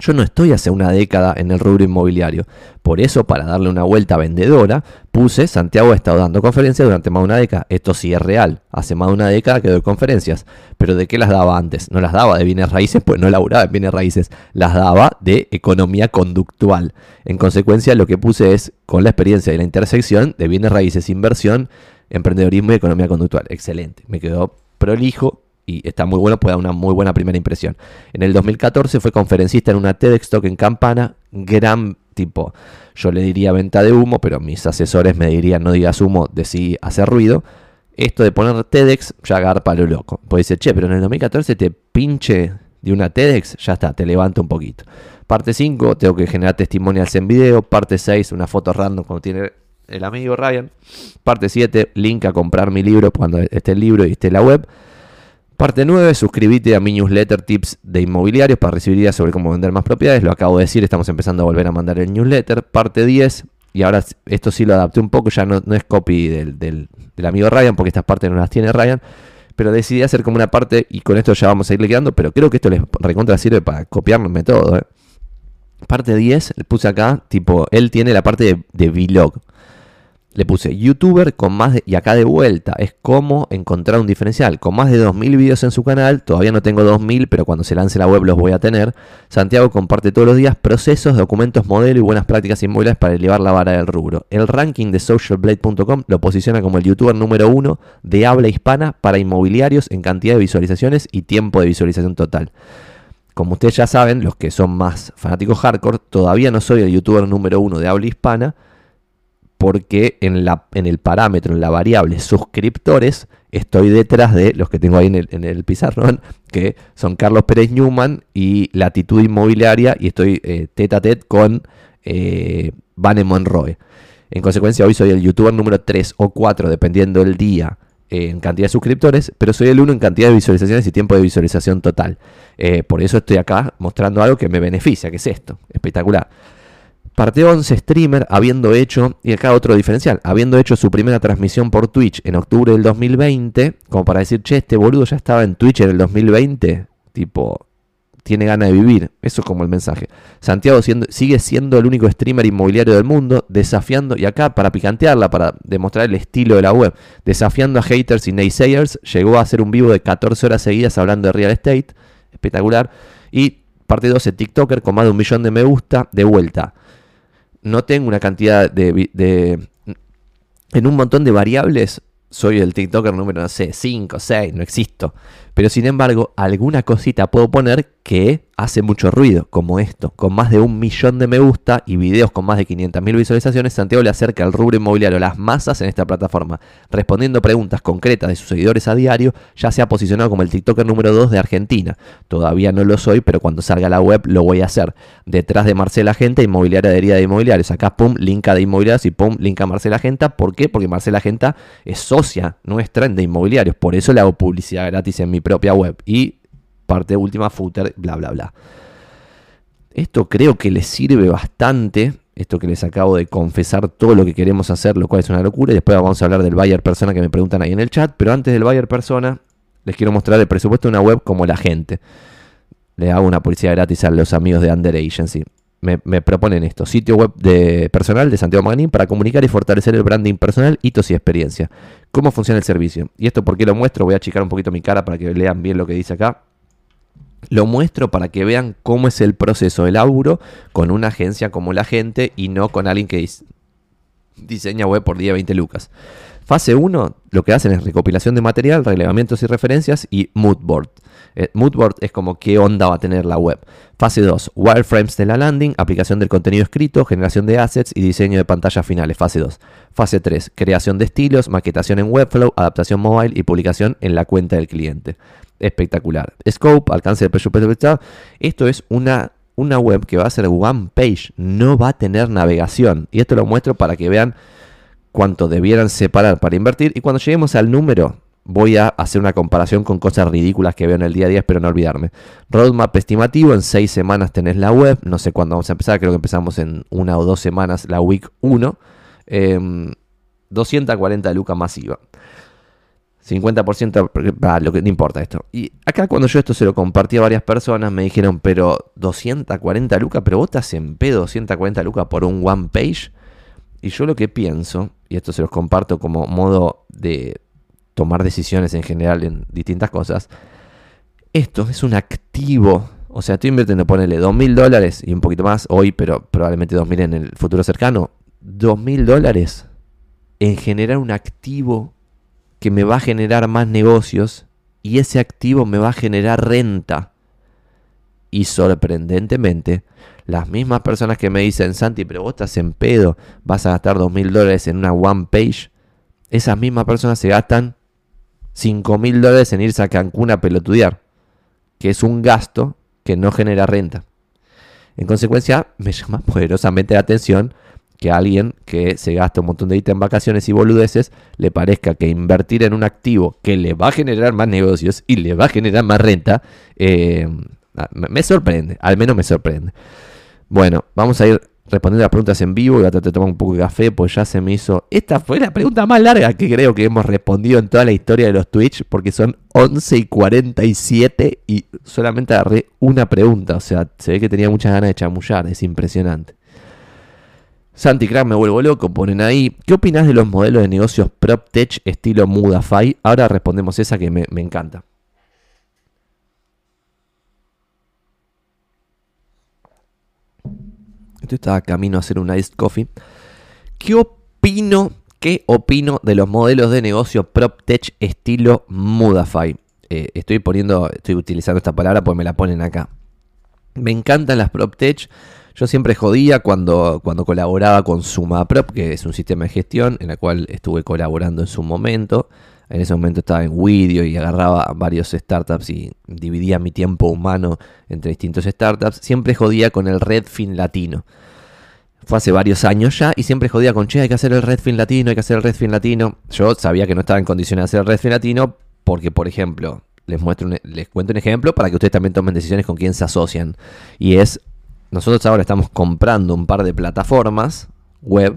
Yo no estoy hace una década en el rubro inmobiliario. Por eso, para darle una vuelta vendedora, puse Santiago ha estado dando conferencias durante más de una década. Esto sí es real. Hace más de una década que doy conferencias. Pero ¿de qué las daba antes? No las daba de bienes raíces, pues no laburaba en bienes raíces. Las daba de economía conductual. En consecuencia, lo que puse es, con la experiencia de la intersección de bienes raíces, inversión, emprendedorismo y economía conductual. Excelente. Me quedó prolijo y está muy bueno, puede dar una muy buena primera impresión. En el 2014 fue conferencista en una TEDx Talk en Campana, gran tipo, yo le diría venta de humo, pero mis asesores me dirían no digas humo, decí hacer ruido. Esto de poner TEDx ya agarpa lo loco. Pues dice, che, pero en el 2014 te pinche de una TEDx, ya está, te levanta un poquito. Parte 5, tengo que generar testimonials en video. Parte 6, una foto random cuando tiene el amigo Ryan. Parte 7, link a comprar mi libro cuando esté el libro y esté la web. Parte 9, suscríbete a mi newsletter Tips de Inmobiliarios para recibir ideas sobre cómo vender más propiedades. Lo acabo de decir, estamos empezando a volver a mandar el newsletter. Parte 10, y ahora esto sí lo adapté un poco, ya no, es copy del, amigo Ryan, porque estas partes no las tiene Ryan. Pero decidí hacer como una parte, y con esto ya vamos a ir quedando, pero creo que esto les recontra sirve para copiarme todo. ¿eh? Parte 10, le puse acá, tipo, él tiene la parte de vlog. Le puse youtuber con más de, y acá de vuelta, es como encontrar un diferencial. Con más de 2.000 videos en su canal, todavía no tengo 2.000, pero cuando se lance la web los voy a tener. Santiago comparte todos los días procesos, documentos, modelo y buenas prácticas inmobiliarias para elevar la vara del rubro. El ranking de socialblade.com lo posiciona como el youtuber número uno de habla hispana para inmobiliarios en cantidad de visualizaciones y tiempo de visualización total. Como ustedes ya saben, los que son más fanáticos hardcore, todavía no soy el youtuber número uno de habla hispana, porque en, la, en el parámetro, en la variable suscriptores, estoy detrás de los que tengo ahí en el, en el pizarrón, que son Carlos Pérez Newman y Latitud Inmobiliaria, y estoy eh, tete a tete con eh, Monroe. En consecuencia, hoy soy el youtuber número 3 o 4, dependiendo del día, eh, en cantidad de suscriptores, pero soy el 1 en cantidad de visualizaciones y tiempo de visualización total. Eh, por eso estoy acá mostrando algo que me beneficia, que es esto. Espectacular. Parte 11 streamer habiendo hecho, y acá otro diferencial, habiendo hecho su primera transmisión por Twitch en octubre del 2020, como para decir, che, este boludo ya estaba en Twitch en el 2020, tipo, tiene ganas de vivir. Eso es como el mensaje. Santiago sigue siendo el único streamer inmobiliario del mundo, desafiando, y acá para picantearla, para demostrar el estilo de la web, desafiando a haters y naysayers, llegó a hacer un vivo de 14 horas seguidas hablando de real estate, espectacular. Y parte 12, TikToker con más de un millón de me gusta, de vuelta no tengo una cantidad de, de, En un montón de variables, soy el TikToker número, no sé, 5, 6, no existo. Pero sin embargo, alguna cosita puedo poner que hace mucho ruido, como esto. Con más de un millón de me gusta y videos con más de 500.000 visualizaciones, Santiago le acerca al rubro inmobiliario las masas en esta plataforma. Respondiendo preguntas concretas de sus seguidores a diario, ya se ha posicionado como el TikToker número 2 de Argentina. Todavía no lo soy, pero cuando salga la web lo voy a hacer. Detrás de Marcela Genta, Inmobiliaria de de Inmobiliarios. Acá, pum, link a de Inmobiliarios y pum, link a Marcela Genta. ¿Por qué? Porque Marcela Genta es socia nuestra en de Inmobiliarios. Por eso le hago publicidad gratis en mi propia web. Y parte última, footer, bla, bla, bla. Esto creo que les sirve bastante. Esto que les acabo de confesar todo lo que queremos hacer, lo cual es una locura. Y después vamos a hablar del buyer persona que me preguntan ahí en el chat. Pero antes del buyer persona, les quiero mostrar el presupuesto de una web como la gente. Le hago una publicidad gratis a los amigos de Under Agency. Me, proponen esto: sitio web de personal de Santiago Maganín para comunicar y fortalecer el branding personal, hitos y experiencia. ¿Cómo funciona el servicio? Y esto, ¿por qué lo muestro? Voy a achicar un poquito mi cara para que lean bien lo que dice acá. Lo muestro para que vean cómo es el proceso del laburo con una agencia como la gente y no con alguien que diseña web por día 20 lucas. Fase 1, lo que hacen es recopilación de material, relevamientos y referencias y moodboard. Eh, moodboard es como qué onda va a tener la web. Fase 2, wireframes de la landing, aplicación del contenido escrito, generación de assets y diseño de pantallas finales. Fase 2. Fase 3, creación de estilos, maquetación en Webflow, adaptación mobile y publicación en la cuenta del cliente. Espectacular. Scope, alcance de presupuesto. Esto es una, una web que va a ser one page, no va a tener navegación. Y esto lo muestro para que vean cuánto debieran separar para invertir. Y cuando lleguemos al número, voy a hacer una comparación con cosas ridículas que veo en el día a día, espero no olvidarme. Roadmap estimativo, en seis semanas tenés la web, no sé cuándo vamos a empezar, creo que empezamos en una o dos semanas la week 1. 240 lucas masiva. 50%, lo que no importa esto. Y acá cuando yo esto se lo compartí a varias personas, me dijeron, pero 240 lucas, pero vos estás en pedo 240 lucas por un one page. Y yo lo que pienso, y esto se los comparto como modo de tomar decisiones en general en distintas cosas, esto es un activo. O sea, estoy invirtiendo, ponele 2 mil dólares y un poquito más hoy, pero probablemente 2 mil en el futuro cercano. 2 mil dólares en generar un activo que me va a generar más negocios y ese activo me va a generar renta. Y sorprendentemente, las mismas personas que me dicen, Santi, pero vos estás en pedo, vas a gastar dos mil dólares en una one page, esas mismas personas se gastan cinco mil dólares en irse a Cancún a pelotudear, que es un gasto que no genera renta. En consecuencia, me llama poderosamente la atención que a alguien que se gasta un montón de ítems en vacaciones y boludeces le parezca que invertir en un activo que le va a generar más negocios y le va a generar más renta, eh, me sorprende, al menos me sorprende. Bueno, vamos a ir respondiendo las preguntas en vivo y a tratar de tomar un poco de café, pues ya se me hizo... Esta fue la pregunta más larga que creo que hemos respondido en toda la historia de los Twitch, porque son 11 y 47 y solamente agarré una pregunta, o sea, se ve que tenía muchas ganas de chamullar, es impresionante. Santi Crack me vuelvo loco, ponen ahí. ¿Qué opinas de los modelos de negocios PropTech estilo Mudafy? Ahora respondemos esa que me, encanta. Esto estaba camino a hacer un iced coffee. ¿Qué opino? ¿Qué opino de los modelos de negocio PropTech estilo Mudafy? Eh, estoy poniendo, estoy utilizando esta palabra porque me la ponen acá. Me encantan las PropTech yo siempre jodía cuando, cuando colaboraba con SumaProp, que es un sistema de gestión en el cual estuve colaborando en su momento. En ese momento estaba en Widio y agarraba varios startups y dividía mi tiempo humano entre distintos startups. Siempre jodía con el Redfin latino. Fue hace varios años ya y siempre jodía con, che, hay que hacer el Redfin latino, hay que hacer el Redfin latino. Yo sabía que no estaba en condiciones de hacer el Redfin latino porque, por ejemplo, les, muestro les cuento un ejemplo para que ustedes también tomen decisiones con quién se asocian. Y es nosotros ahora estamos comprando un par de plataformas web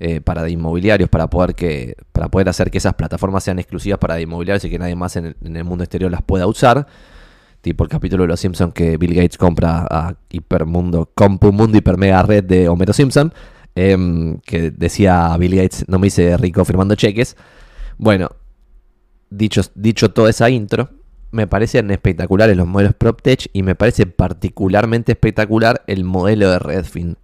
eh, para de inmobiliarios para poder, que, para poder hacer que esas plataformas sean exclusivas para de inmobiliarios y que nadie más en el, mundo exterior las pueda usar. Tipo el capítulo de Los Simpsons que Bill Gates compra a Hipermundo, Compu Mundo Hiper Mega Red de Homero Simpson. Em, que decía Bill Gates, no me hice rico firmando cheques. Bueno, dicho, dicho toda esa intro, me parecen espectaculares los modelos PropTech y me parece particularmente espectacular el modelo de Redfin.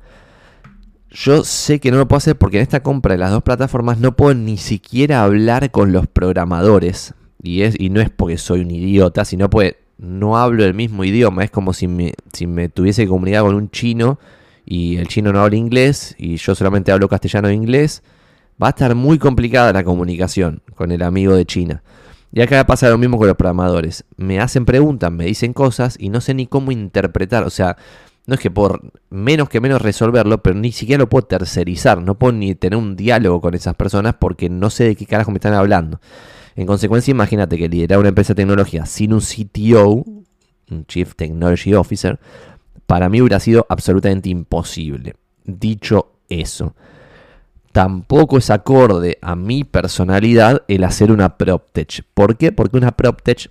Yo sé que no lo puedo hacer porque en esta compra de las dos plataformas no puedo ni siquiera hablar con los programadores. Y, es, y no es porque soy un idiota, sino porque no hablo el mismo idioma. Es como si me, si me tuviese que comunicar con un chino y el chino no habla inglés y yo solamente hablo castellano e inglés. Va a estar muy complicada la comunicación con el amigo de China. Y acá pasa lo mismo con los programadores. Me hacen preguntas, me dicen cosas y no sé ni cómo interpretar. O sea, no es que por menos que menos resolverlo, pero ni siquiera lo puedo tercerizar. No puedo ni tener un diálogo con esas personas porque no sé de qué carajo me están hablando. En consecuencia, imagínate que liderar una empresa de tecnología sin un CTO, un Chief Technology Officer, para mí hubiera sido absolutamente imposible. Dicho eso, tampoco es acorde a mi personalidad el hacer una PropTech. ¿Por qué? Porque una PropTech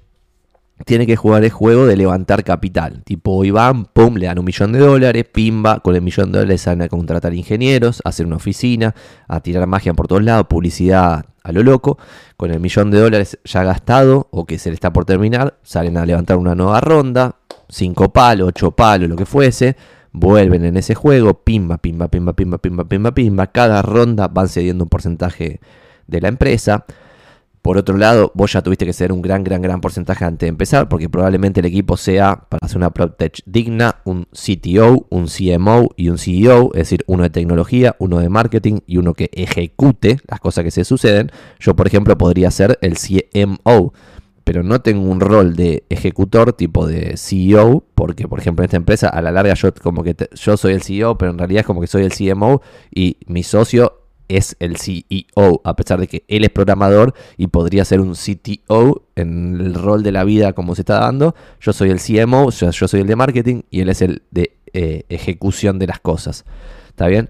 tiene que jugar el juego de levantar capital. Tipo, Iván, pum, le dan un millón de dólares, pimba, con el millón de dólares salen a contratar ingenieros, a hacer una oficina, a tirar magia por todos lados, publicidad a lo loco. Con el millón de dólares ya gastado o que se le está por terminar, salen a levantar una nueva ronda, cinco palos, ocho palos, lo que fuese vuelven en ese juego, pimba, pimba, pimba, pimba, pimba, pimba, pimba. Cada ronda van cediendo un porcentaje de la empresa. Por otro lado, vos ya tuviste que ser un gran, gran, gran porcentaje antes de empezar, porque probablemente el equipo sea, para hacer una PropTech digna, un CTO, un CMO y un CEO, es decir, uno de tecnología, uno de marketing y uno que ejecute las cosas que se suceden. Yo, por ejemplo, podría ser el CMO, pero no tengo un rol de ejecutor tipo de CEO, porque, por ejemplo, en esta empresa, a la larga yo como que yo soy el CEO, pero en realidad es como que soy el CMO y mi socio es el CEO, a pesar de que él es programador y podría ser un CTO en el rol de la vida como se está dando. Yo soy el CMO, yo, soy el de marketing y él es el de eh, ejecución de las cosas. ¿Está bien?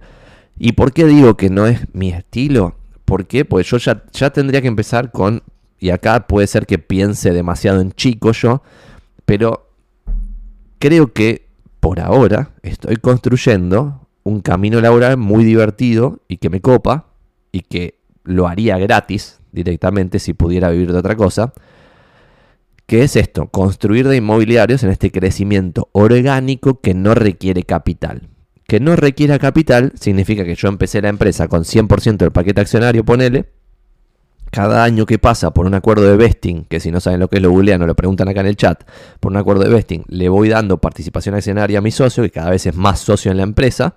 ¿Y por qué digo que no es mi estilo? ¿Por qué? Pues yo ya, ya tendría que empezar con, y acá puede ser que piense demasiado en chico yo, pero creo que por ahora estoy construyendo un camino laboral muy divertido y que me copa y que lo haría gratis directamente si pudiera vivir de otra cosa. ¿Qué es esto? Construir de inmobiliarios en este crecimiento orgánico que no requiere capital. Que no requiera capital significa que yo empecé la empresa con 100% del paquete accionario, ponele. Cada año que pasa por un acuerdo de vesting, que si no saben lo que es lo googlean o lo preguntan acá en el chat, por un acuerdo de vesting, le voy dando participación accionaria a mi socio, que cada vez es más socio en la empresa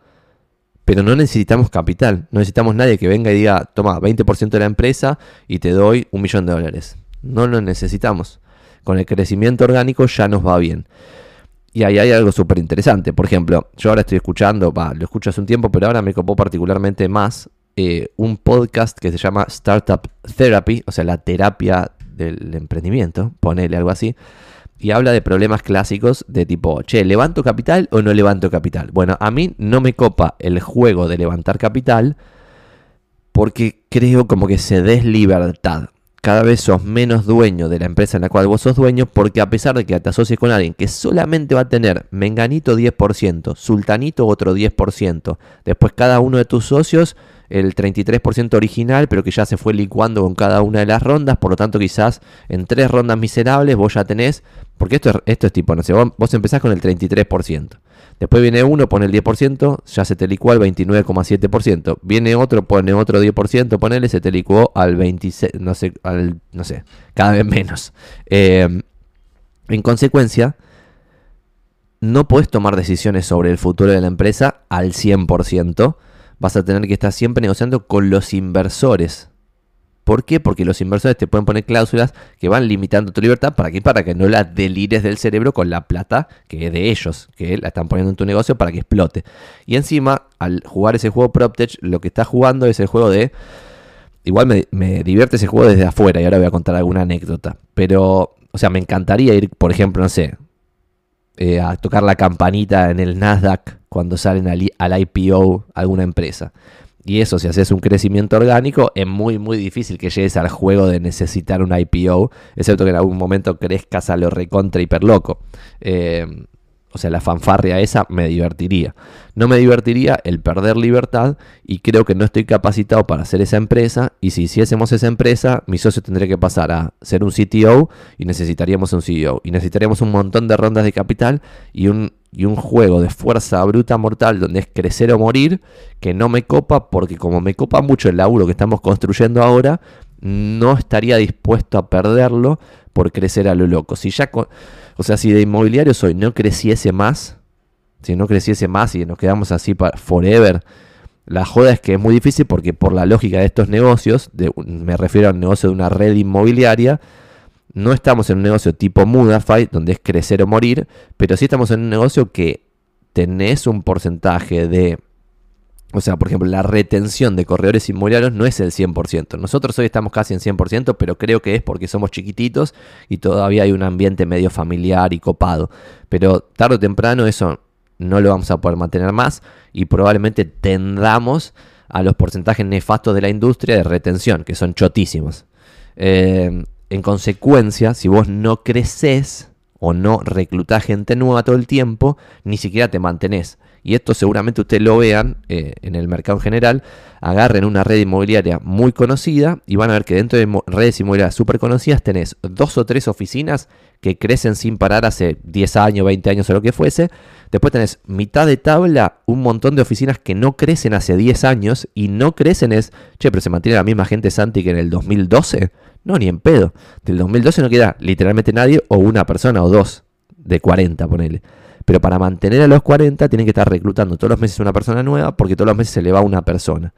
pero no necesitamos capital, no necesitamos nadie que venga y diga, toma 20% de la empresa y te doy un millón de dólares. No lo necesitamos. Con el crecimiento orgánico ya nos va bien. Y ahí hay algo súper interesante. Por ejemplo, yo ahora estoy escuchando, lo escucho hace un tiempo, pero ahora me copó particularmente más eh, un podcast que se llama Startup Therapy, o sea, la terapia del emprendimiento, ponele algo así y habla de problemas clásicos de tipo, che, ¿levanto capital o no levanto capital? Bueno, a mí no me copa el juego de levantar capital porque creo como que se des libertad. Cada vez sos menos dueño de la empresa en la cual vos sos dueño porque a pesar de que te asocies con alguien que solamente va a tener menganito 10%, sultanito otro 10%, después cada uno de tus socios el 33% original, pero que ya se fue licuando con cada una de las rondas, por lo tanto quizás en tres rondas miserables vos ya tenés, porque esto es, esto es tipo, no sé, vos, empezás con el 33%. Después viene uno, pone el 10%, ya se te licuó al 29,7%. Viene otro, pone otro 10%, ponele, se te licuó al 26, no sé, al, no sé, cada vez menos. Eh, en consecuencia, no puedes tomar decisiones sobre el futuro de la empresa al 100% vas a tener que estar siempre negociando con los inversores. ¿Por qué? Porque los inversores te pueden poner cláusulas que van limitando tu libertad. ¿Para qué? Para que no la delires del cerebro con la plata que es de ellos, que la están poniendo en tu negocio para que explote. Y encima, al jugar ese juego PropTech, lo que estás jugando es el juego de... Igual me, me divierte ese juego desde afuera y ahora voy a contar alguna anécdota. Pero, o sea, me encantaría ir, por ejemplo, no sé, eh, a tocar la campanita en el Nasdaq cuando salen al, al, IPO alguna empresa. Y eso, si haces un crecimiento orgánico, es muy, muy difícil que llegues al juego de necesitar un IPO, excepto que en algún momento crezcas a lo recontra hiper loco. Eh, o sea, la fanfarria esa me divertiría. No me divertiría el perder libertad y creo que no estoy capacitado para hacer esa empresa. Y si hiciésemos esa empresa, mi socio tendría que pasar a ser un CTO y necesitaríamos un CEO. Y necesitaríamos un montón de rondas de capital y un, y un juego de fuerza bruta mortal donde es crecer o morir que no me copa porque como me copa mucho el laburo que estamos construyendo ahora, no estaría dispuesto a perderlo por crecer a lo loco. Si ya... O sea, si de inmobiliarios hoy no creciese más, si no creciese más y nos quedamos así para forever, la joda es que es muy difícil porque por la lógica de estos negocios, me refiero a un negocio de una red inmobiliaria, no estamos en un negocio tipo Mudafy, donde es crecer o morir, pero sí estamos en un negocio que tenés un porcentaje de o sea, por ejemplo, la retención de corredores inmobiliarios no es el 100%. Nosotros hoy estamos casi en 100%, pero creo que es porque somos chiquititos y todavía hay un ambiente medio familiar y copado. Pero tarde o temprano eso no lo vamos a poder mantener más y probablemente tendamos a los porcentajes nefastos de la industria de retención, que son chotísimos. Eh, en consecuencia, si vos no creces o no reclutás gente nueva todo el tiempo, ni siquiera te mantenés. Y esto seguramente ustedes lo vean eh, en el mercado en general, agarren una red inmobiliaria muy conocida y van a ver que dentro de redes inmobiliarias súper conocidas tenés dos o tres oficinas que crecen sin parar hace 10 años, 20 años o lo que fuese. Después tenés mitad de tabla, un montón de oficinas que no crecen hace 10 años y no crecen es, che, pero se mantiene la misma gente Santi que en el 2012. No, ni en pedo. Del 2012 no queda literalmente nadie o una persona o dos de 40, ponele. Pero para mantener a los 40 tienen que estar reclutando todos los meses una persona nueva porque todos los meses se le va una persona.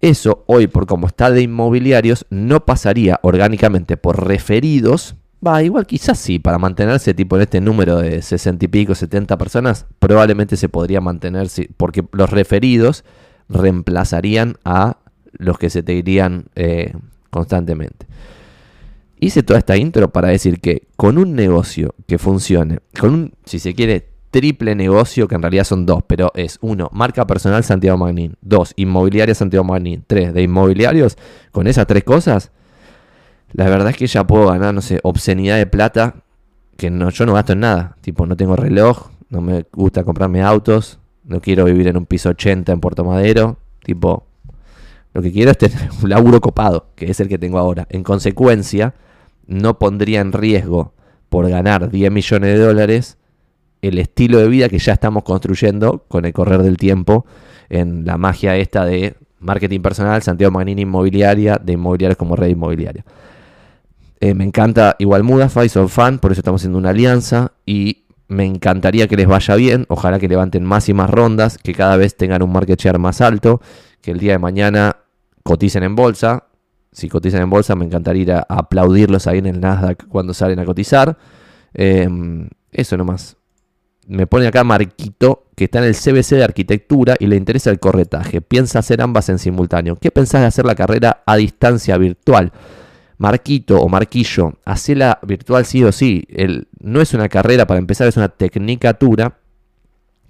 Eso hoy, por como está de inmobiliarios, no pasaría orgánicamente por referidos. Va, igual quizás sí, para mantenerse tipo en este número de 60 y pico, 70 personas, probablemente se podría mantener, porque los referidos reemplazarían a los que se te irían eh, constantemente. Hice toda esta intro para decir que con un negocio que funcione, con un, si se quiere, triple negocio, que en realidad son dos, pero es uno, marca personal Santiago Magnín, dos, inmobiliaria Santiago Magnín, tres, de inmobiliarios, con esas tres cosas, la verdad es que ya puedo ganar, no sé, obscenidad de plata, que no, yo no gasto en nada, tipo, no tengo reloj, no me gusta comprarme autos, no quiero vivir en un piso 80 en Puerto Madero, tipo, lo que quiero es tener un laburo copado, que es el que tengo ahora. En consecuencia, no pondría en riesgo por ganar 10 millones de dólares el estilo de vida que ya estamos construyendo con el correr del tiempo en la magia esta de marketing personal, Santiago Magnini Inmobiliaria, de inmobiliarios como red inmobiliaria. Eh, me encanta igual Mudafy, son fan, por eso estamos haciendo una alianza y me encantaría que les vaya bien, ojalá que levanten más y más rondas, que cada vez tengan un market share más alto, que el día de mañana coticen en bolsa, si cotizan en bolsa, me encantaría ir a, aplaudirlos ahí en el Nasdaq cuando salen a cotizar. Em, eso nomás. Me pone acá Marquito, que está en el CBC de arquitectura y le interesa el corretaje. Piensa hacer ambas en simultáneo. ¿Qué pensás de hacer la carrera a distancia virtual? Marquito o Marquillo, hacela virtual sí o sí. No es una carrera para empezar, es una tecnicatura.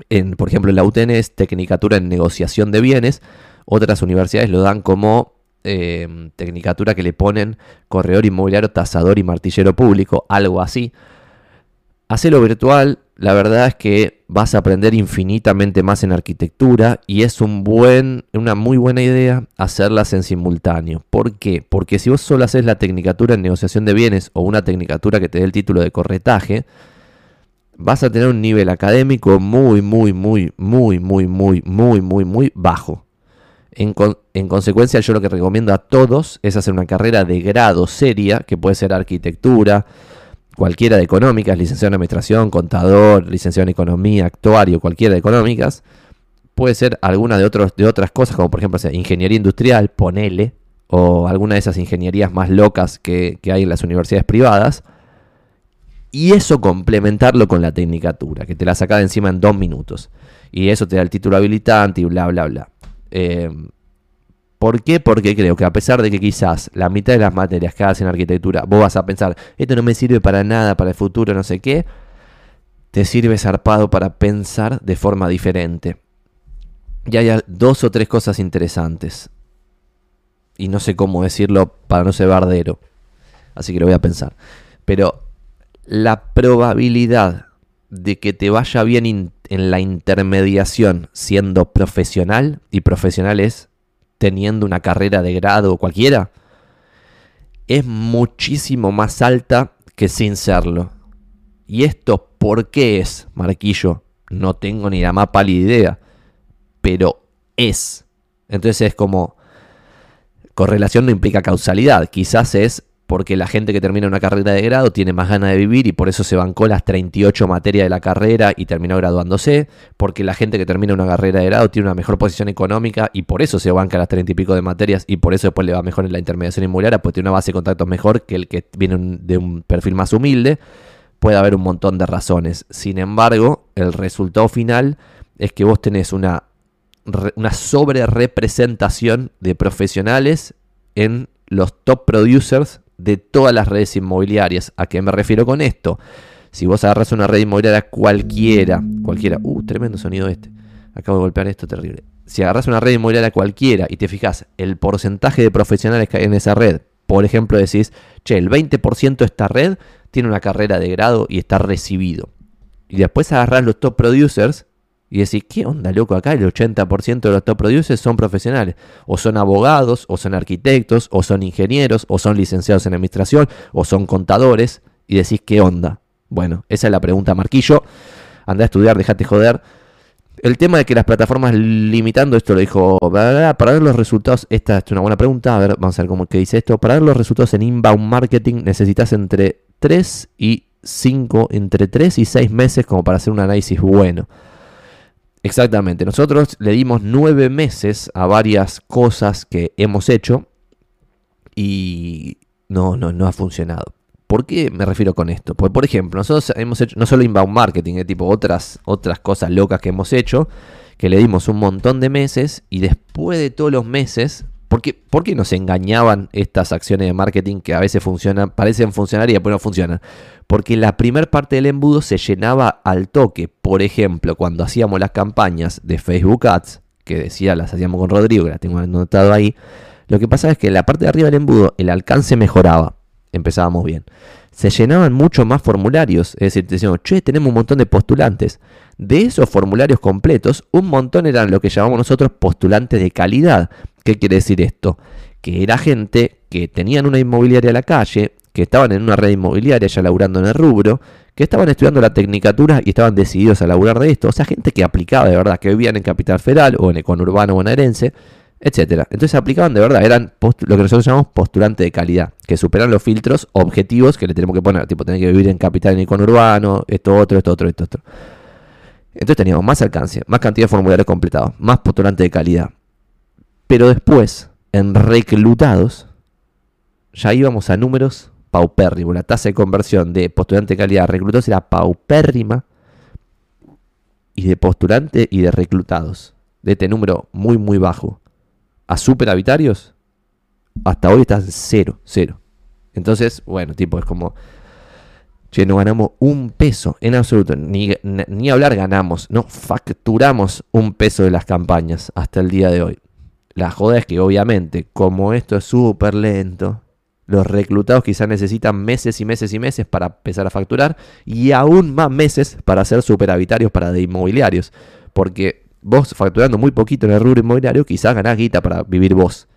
En, por ejemplo, en la UTN es tecnicatura en negociación de bienes. Otras universidades lo dan como eh, tecnicatura que le ponen corredor inmobiliario, tasador y martillero público, algo así. Hacelo virtual, la verdad es que vas a aprender infinitamente más en arquitectura y es un buen, una muy buena idea hacerlas en simultáneo. ¿Por qué? Porque si vos solo haces la tecnicatura en negociación de bienes o una tecnicatura que te dé el título de corretaje, vas a tener un nivel académico muy, muy, muy, muy, muy, muy, muy, muy, muy bajo. En, consecuencia, yo lo que recomiendo a todos es hacer una carrera de grado seria, que puede ser arquitectura, cualquiera de económicas, licenciado en administración, contador, licenciado en economía, actuario, cualquiera de económicas. Puede ser alguna de, otros, de otras cosas, como por ejemplo ingeniería industrial, ponele, o alguna de esas ingenierías más locas que, que hay en las universidades privadas. Y eso complementarlo con la tecnicatura, que te la saca de encima en dos minutos. Y eso te da el título habilitante y bla, bla, bla. Eh, ¿Por qué? Porque creo que a pesar de que quizás la mitad de las materias que hagas en arquitectura, vos vas a pensar, esto no me sirve para nada, para el futuro, no sé qué, te sirve zarpado para pensar de forma diferente. Y hay dos o tres cosas interesantes. Y no sé cómo decirlo para no ser bardero. Así que lo voy a pensar. Pero la probabilidad de que te vaya bien en la intermediación siendo profesional, y profesional es teniendo una carrera de grado cualquiera, es muchísimo más alta que sin serlo. ¿Y esto por qué es, Marquillo? No tengo ni la más pálida idea, pero es. Entonces es como, correlación no implica causalidad, quizás es porque la gente que termina una carrera de grado tiene más ganas de vivir y por eso se bancó las 38 materias de la carrera y terminó graduándose, porque la gente que termina una carrera de grado tiene una mejor posición económica y por eso se banca las 30 y pico de materias y por eso después le va mejor en la intermediación inmobiliaria, porque tiene una base de contactos mejor que el que viene de un perfil más humilde. Puede haber un montón de razones. Sin embargo, el resultado final es que vos tenés una, una sobre representación de profesionales en los top producers de todas las redes inmobiliarias. ¿A qué me refiero con esto? Si vos agarras una red inmobiliaria cualquiera, cualquiera, uh, tremendo sonido este, acabo de golpear esto terrible. Si agarras una red inmobiliaria cualquiera y te fijas el porcentaje de profesionales que hay en esa red, por ejemplo decís, che, el 20% de esta red tiene una carrera de grado y está recibido. Y después agarras los top producers Y decís, ¿qué onda, loco? Acá el 80% de los top producers son profesionales. O son abogados, o son arquitectos, o son ingenieros, o son licenciados en administración, o son contadores. Y decís, ¿qué onda? Bueno, esa es la pregunta, Marquillo. Anda a estudiar, dejate joder. El tema de que las plataformas limitando, esto lo dijo, para ver los resultados, esta es una buena pregunta, a ver, vamos a ver cómo que dice esto. Para ver los resultados en inbound marketing necesitas entre 3 y 5, entre 3 y 6 meses como para hacer un análisis bueno. Exactamente, nosotros le dimos 9 meses a varias cosas que hemos hecho y no, no, no ha funcionado. ¿Por qué me refiero con esto? Pues, por ejemplo, nosotros hemos hecho no solo inbound marketing, eh, tipo otras, otras cosas locas que hemos hecho, que le dimos un montón de meses y después de todos los meses, ¿por qué, ¿por qué nos engañaban estas acciones de marketing que a veces funcionan, parecen funcionar y después no funcionan? Porque la primera parte del embudo se llenaba al toque. Por ejemplo, cuando hacíamos las campañas de Facebook Ads, que decía las hacíamos con Rodrigo, que las tengo anotado ahí, lo que pasa es que en la parte de arriba del embudo el alcance mejoraba empezábamos bien. Se llenaban mucho más formularios, es decir, decíamos, che, tenemos un montón de postulantes. De esos formularios completos, un montón eran lo que llamamos nosotros postulantes de calidad. ¿Qué quiere decir esto? Que era gente que tenían una inmobiliaria a la calle, que estaban en una red inmobiliaria ya laburando en el rubro, que estaban estudiando la tecnicatura y estaban decididos a laburar de esto. O sea, gente que aplicaba de verdad, que vivían en Capital Federal o en el conurbano bonaerense, etcétera. Entonces aplicaban de verdad, eran lo que nosotros llamamos postulante de calidad, que superan los filtros objetivos que le tenemos que poner, tipo tener que vivir en capital y urbano, esto otro, esto otro, esto otro. Entonces teníamos más alcance, más cantidad de formularios completados, más postulante de calidad. Pero después, en reclutados, ya íbamos a números La tasa de conversión de postulante de calidad a reclutados era paupérrima. Y de postulante y de reclutados. De este número muy, muy bajo a superhabitarios, hasta hoy están cero, cero. Entonces, bueno, tipo, es como, che, no ganamos un peso en absoluto, ni, ni hablar ganamos, no facturamos un peso de las campañas hasta el día de hoy. La joda es que obviamente, como esto es súper lento, los reclutados quizás necesitan meses y meses y meses para empezar a facturar y aún más meses para ser superhabitarios para de inmobiliarios. Porque vos facturando muy poquito en el rubro inmobiliario, quizás ganás guita para vivir vos.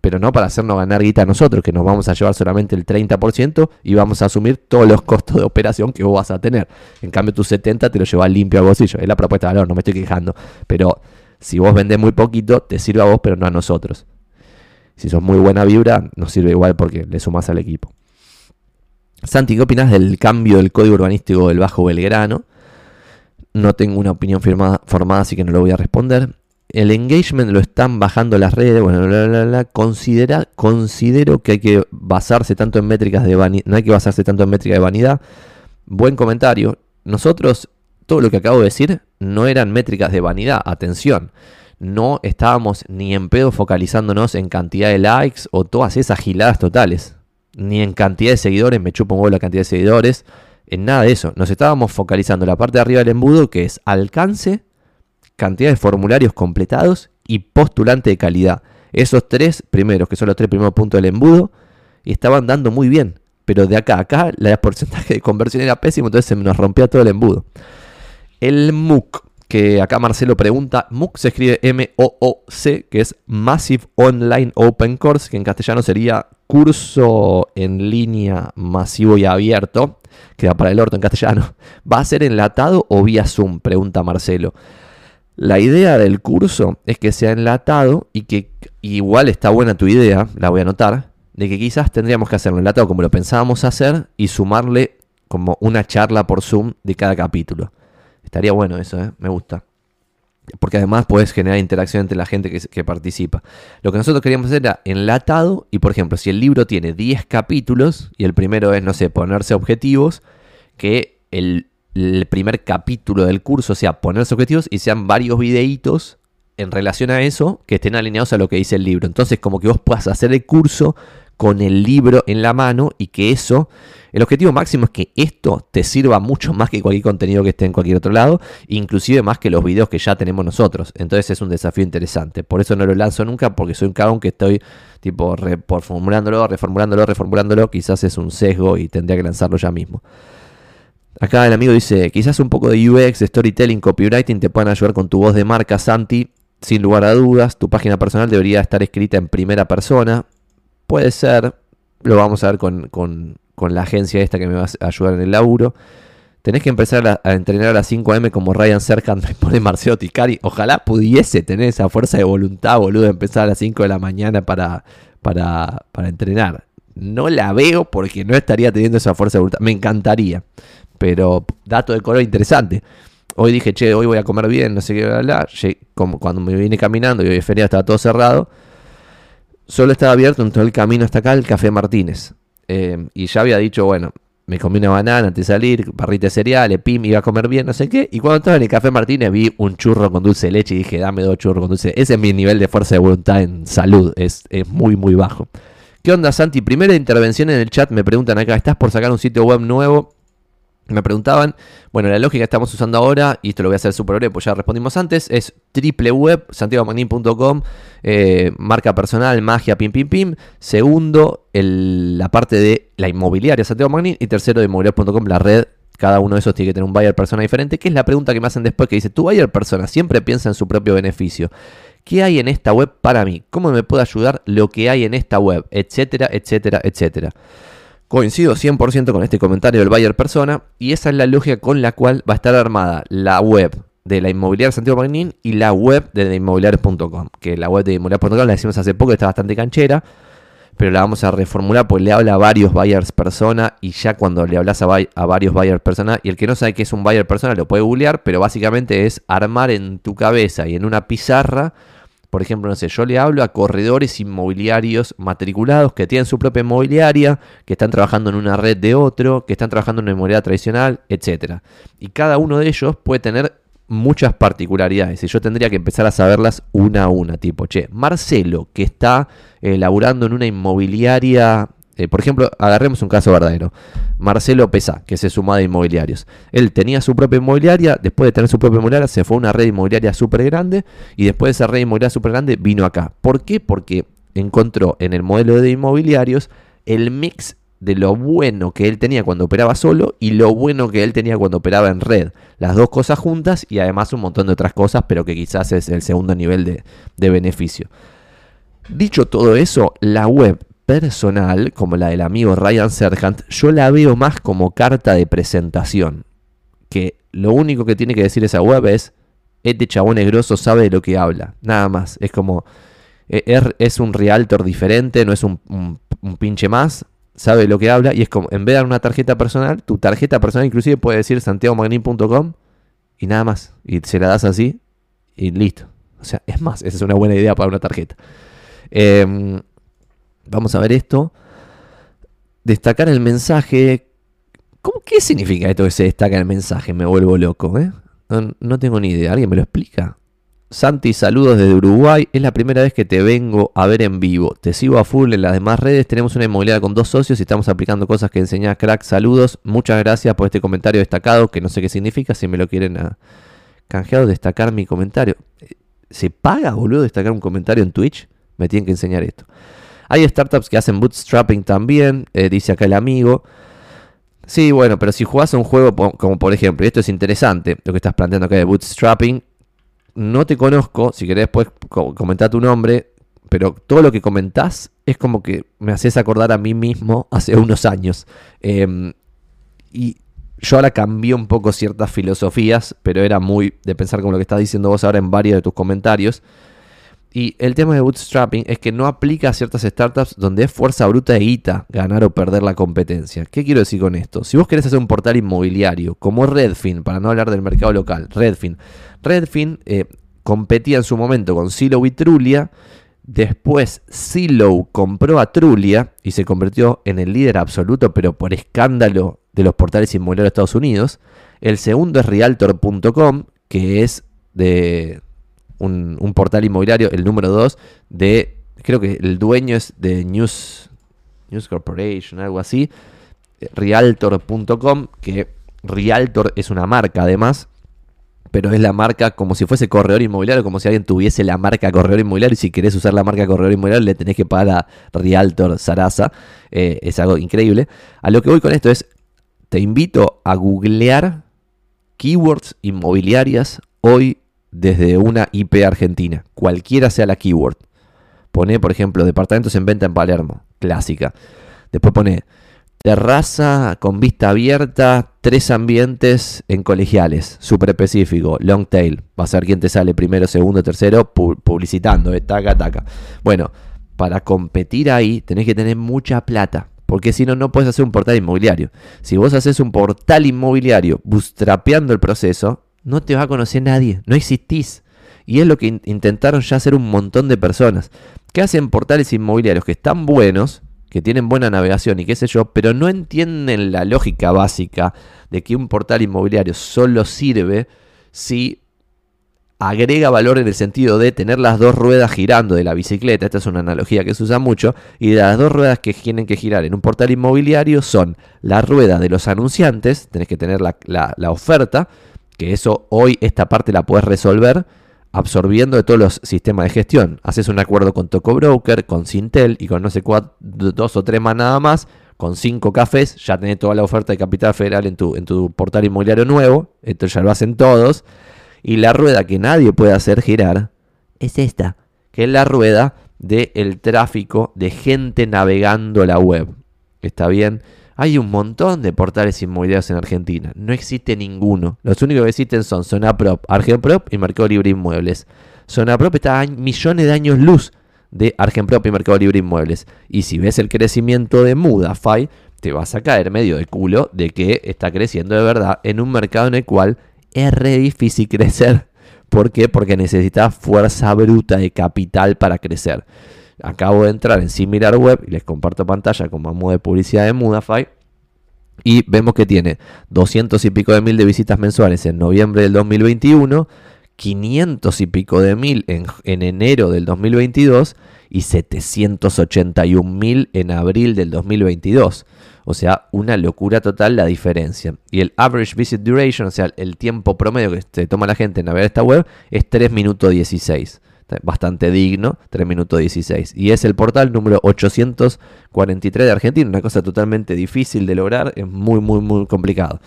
Pero no para hacernos ganar guita a nosotros, que nos vamos a llevar solamente el 30% y vamos a asumir todos los costos de operación que vos vas a tener. En cambio, tu 70 te lo llevas limpio al bolsillo. Es la propuesta de valor, no me estoy quejando. Pero si vos vendés muy poquito, te sirve a vos, pero no a nosotros. Si sos muy buena vibra, nos sirve igual porque le sumás al equipo. Santi, ¿qué opinas del cambio del código urbanístico del Bajo Belgrano? No tengo una opinión formada, así que no lo voy a responder. El engagement lo están bajando las redes. Bueno, la, Considera, considero que hay que basarse tanto en métricas de vanidad. No hay que basarse tanto en métricas de vanidad. Buen comentario. Nosotros, todo lo que acabo de decir, no eran métricas de vanidad. Atención. No estábamos ni en pedo focalizándonos en cantidad de likes o todas esas giladas totales. Ni en cantidad de seguidores. Me chupo un huevo la cantidad de seguidores en nada de eso. Nos estábamos focalizando en la parte de arriba del embudo, que es alcance, cantidad de formularios completados y postulante de calidad. Esos tres primeros, que son los tres primeros puntos del embudo, estaban dando muy bien. Pero de acá a acá, la porcentaje de conversión era pésimo, entonces se nos rompía todo el embudo. El MOOC, que acá Marcelo pregunta, MOOC se escribe M-O-O-C, que es Massive Online Open Course, que en castellano sería curso en línea masivo y abierto queda para el orto en castellano. ¿Va a ser enlatado o vía Zoom? Pregunta Marcelo. La idea del curso es que sea enlatado y que igual está buena tu idea, la voy a anotar, de que quizás tendríamos que hacerlo enlatado como lo pensábamos hacer y sumarle como una charla por Zoom de cada capítulo. Estaría bueno eso, ¿eh? me gusta porque además puedes generar interacción entre la gente que, participa. Lo que nosotros queríamos hacer era enlatado y, por ejemplo, si el libro tiene 10 capítulos y el primero es, no sé, ponerse objetivos, que el, primer capítulo del curso sea ponerse objetivos y sean varios videitos en relación a eso que estén alineados a lo que dice el libro. Entonces, como que vos puedas hacer el curso con el libro en la mano y que eso el objetivo máximo es que esto te sirva mucho más que cualquier contenido que esté en cualquier otro lado, inclusive más que los videos que ya tenemos nosotros. Entonces es un desafío interesante. Por eso no lo lanzo nunca, porque soy un cagón que estoy tipo reformulándolo, reformulándolo, reformulándolo. Quizás es un sesgo y tendría que lanzarlo ya mismo. Acá el amigo dice, quizás un poco de UX, storytelling, copywriting te puedan ayudar con tu voz de marca, Santi. Sin lugar a dudas, tu página personal debería estar escrita en primera persona. Puede ser, lo vamos a ver con, con, la agencia esta que me va a ayudar en el laburo. Tenés que empezar a, entrenar a las 5am como Ryan Serkan me pone Marcelo Ticari. Ojalá pudiese tener esa fuerza de voluntad, boludo, de empezar a las 5 de la mañana para, para, para entrenar. No la veo porque no estaría teniendo esa fuerza de voluntad. Me encantaría. Pero dato de color interesante. Hoy dije, che, hoy voy a comer bien, no sé qué, bla, Como cuando me vine caminando y hoy es feria estaba todo cerrado. Solo estaba abierto en todo el camino hasta acá el Café Martínez. Eh, y ya había dicho, bueno, me comí una banana antes de salir, barrita de cereales, pim, iba a comer bien, no sé qué. Y cuando estaba en el Café Martínez vi un churro con dulce de leche y dije, dame dos churros con dulce. Ese es mi nivel de fuerza de voluntad en salud, es, es muy, muy bajo. ¿Qué onda, Santi? Primera intervención en el chat, me preguntan acá, ¿estás por sacar un sitio web nuevo? Me preguntaban, bueno, la lógica que estamos usando ahora, y esto lo voy a hacer súper breve, pues ya respondimos antes, es triple web, santiagomagnin.com, eh, marca personal, magia, pim, pim, pim. Segundo, la parte de la inmobiliaria Santiago Magnin. Y tercero, de inmobiliaria.com, la red. Cada uno de esos tiene que tener un buyer persona diferente, que es la pregunta que me hacen después, que dice, tu buyer persona siempre piensa en su propio beneficio. ¿Qué hay en esta web para mí? ¿Cómo me puede ayudar lo que hay en esta web? Etcétera, etcétera, etcétera. Coincido 100% con este comentario del buyer persona y esa es la lógica con la cual va a estar armada la web de la inmobiliaria Santiago Magnín y la web de inmobiliarios.com. Que la web de inmobiliarios.com la decimos hace poco, está bastante canchera, pero la vamos a reformular porque le habla a varios buyers persona y ya cuando le hablas a, varios buyers persona y el que no sabe qué es un buyer persona lo puede googlear, pero básicamente es armar en tu cabeza y en una pizarra por ejemplo, no sé, yo le hablo a corredores inmobiliarios matriculados que tienen su propia inmobiliaria, que están trabajando en una red de otro, que están trabajando en una inmobiliaria tradicional, etc. Y cada uno de ellos puede tener muchas particularidades y yo tendría que empezar a saberlas una a una, tipo, che, Marcelo, que está eh, laburando en una inmobiliaria eh, por ejemplo, agarremos un caso verdadero. Marcelo Pesa, que se sumó de inmobiliarios. Él tenía su propia inmobiliaria, después de tener su propia inmobiliaria, se fue a una red inmobiliaria súper grande y después de esa red inmobiliaria súper grande vino acá. ¿Por qué? Porque encontró en el modelo de inmobiliarios el mix de lo bueno que él tenía cuando operaba solo y lo bueno que él tenía cuando operaba en red. Las dos cosas juntas y además un montón de otras cosas, pero que quizás es el segundo nivel de, de beneficio. Dicho todo eso, la web personal, como la del amigo Ryan Serhant, yo la veo más como carta de presentación. Que lo único que tiene que decir esa web es, este chabón negroso sabe de lo que habla. Nada más. Es como, e, es un realtor diferente, no es un, pinche más. Sabe de lo que habla y es como, en vez de dar una tarjeta personal, tu tarjeta personal inclusive puede decir santiagomagnin.com y nada más. Y se la das así y listo. O sea, es más, esa es una buena idea para una tarjeta. Eh, Vamos a ver esto. Destacar el mensaje. ¿Cómo, ¿Qué significa esto que se destaca el mensaje? Me vuelvo loco, ¿eh? No, tengo ni idea. ¿Alguien me lo explica? Santi, saludos desde Uruguay. Es la primera vez que te vengo a ver en vivo. Te sigo a full en las demás redes. Tenemos una inmobiliaria con dos socios y estamos aplicando cosas que enseñás, crack. Saludos. Muchas gracias por este comentario destacado, que no sé qué significa. Si me lo quieren a... canjeado, destacar mi comentario. ¿Se paga, boludo, destacar un comentario en Twitch? Me tienen que enseñar esto. Hay startups que hacen bootstrapping también, eh, dice acá el amigo. Sí, bueno, pero si jugás a un juego como por ejemplo, y esto es interesante, lo que estás planteando acá de bootstrapping, no te conozco, si querés después comentar tu nombre, pero todo lo que comentás es como que me haces acordar a mí mismo hace unos años. Em, y yo ahora cambié un poco ciertas filosofías, pero era muy de pensar como lo que estás diciendo vos ahora en varios de tus comentarios. Y el tema de bootstrapping es que no aplica a ciertas startups donde es fuerza bruta de guita ganar o perder la competencia. ¿Qué quiero decir con esto? Si vos querés hacer un portal inmobiliario como Redfin, para no hablar del mercado local, Redfin. Redfin eh, competía en su momento con Silo y Trulia. Después Silo compró a Trulia y se convirtió en el líder absoluto, pero por escándalo de los portales inmobiliarios de Estados Unidos. El segundo es Realtor.com, que es de, un, portal inmobiliario, el número 2, de, creo que el dueño es de News, News Corporation, algo así, Realtor.com, que Realtor es una marca además, pero es la marca como si fuese corredor inmobiliario, como si alguien tuviese la marca corredor inmobiliario y si querés usar la marca corredor inmobiliario le tenés que pagar a Realtor Sarasa, eh, es algo increíble. A lo que voy con esto es, te invito a googlear keywords inmobiliarias hoy desde una IP argentina, cualquiera sea la keyword. Pone, por ejemplo, departamentos en venta en Palermo, clásica. Después pone terraza con vista abierta, tres ambientes en colegiales, súper específico, long tail. Va a ser quien te sale primero, segundo, tercero, publicitando, eh, taca, taca. Bueno, para competir ahí tenés que tener mucha plata. Porque si no, no puedes hacer un portal inmobiliario. Si vos haces un portal inmobiliario bootstrapeando el proceso, no te va a conocer nadie, no existís. Y es lo que intentaron ya hacer un montón de personas. Que hacen portales inmobiliarios que están buenos, que tienen buena navegación y qué sé yo, pero no entienden la lógica básica de que un portal inmobiliario solo sirve si agrega valor en el sentido de tener las dos ruedas girando de la bicicleta, esta es una analogía que se usa mucho, y las dos ruedas que tienen que girar en un portal inmobiliario son la rueda de los anunciantes, tenés que tener la, la oferta, que eso hoy esta parte la puedes resolver, absorbiendo de todos los sistemas de gestión. Haces un acuerdo con Toco Broker, con Sintel y con no sé cuántos, dos o tres más nada más. Con cinco cafés ya tenés toda la oferta de capital federal en tu, en tu portal inmobiliario nuevo. Esto ya lo hacen todos. Y la rueda que nadie puede hacer girar es esta, que es la rueda del tráfico de gente navegando la web. ¿Está bien? Hay un montón de portales inmobiliarios en Argentina. No existe ninguno. Los únicos que existen son Zonaprop, Argenprop y Mercado Libre Inmuebles. Zonaprop está a millones de años luz de Argenprop y Mercado Libre Inmuebles. Y si ves el crecimiento de Mudafy, te vas a caer medio de culo de que está creciendo de verdad en un mercado en el cual es re difícil crecer. ¿Por qué? Porque necesitas fuerza bruta de capital para crecer. Acabo de entrar en Similar Web y les comparto pantalla como modo de publicidad de Mudafy. Y vemos que tiene 200 y pico de mil de visitas mensuales en noviembre del 2021, 500 y pico de mil en, en enero del 2022 y 781 mil en abril del 2022. O sea, una locura total la diferencia. Y el average visit duration, o sea, el tiempo promedio que se toma la gente en navegar esta web, es 3 minutos 16 bastante digno, 3 minutos 16. Y es el portal número 843 de Argentina, una cosa totalmente difícil de lograr, es muy, muy, muy complicado.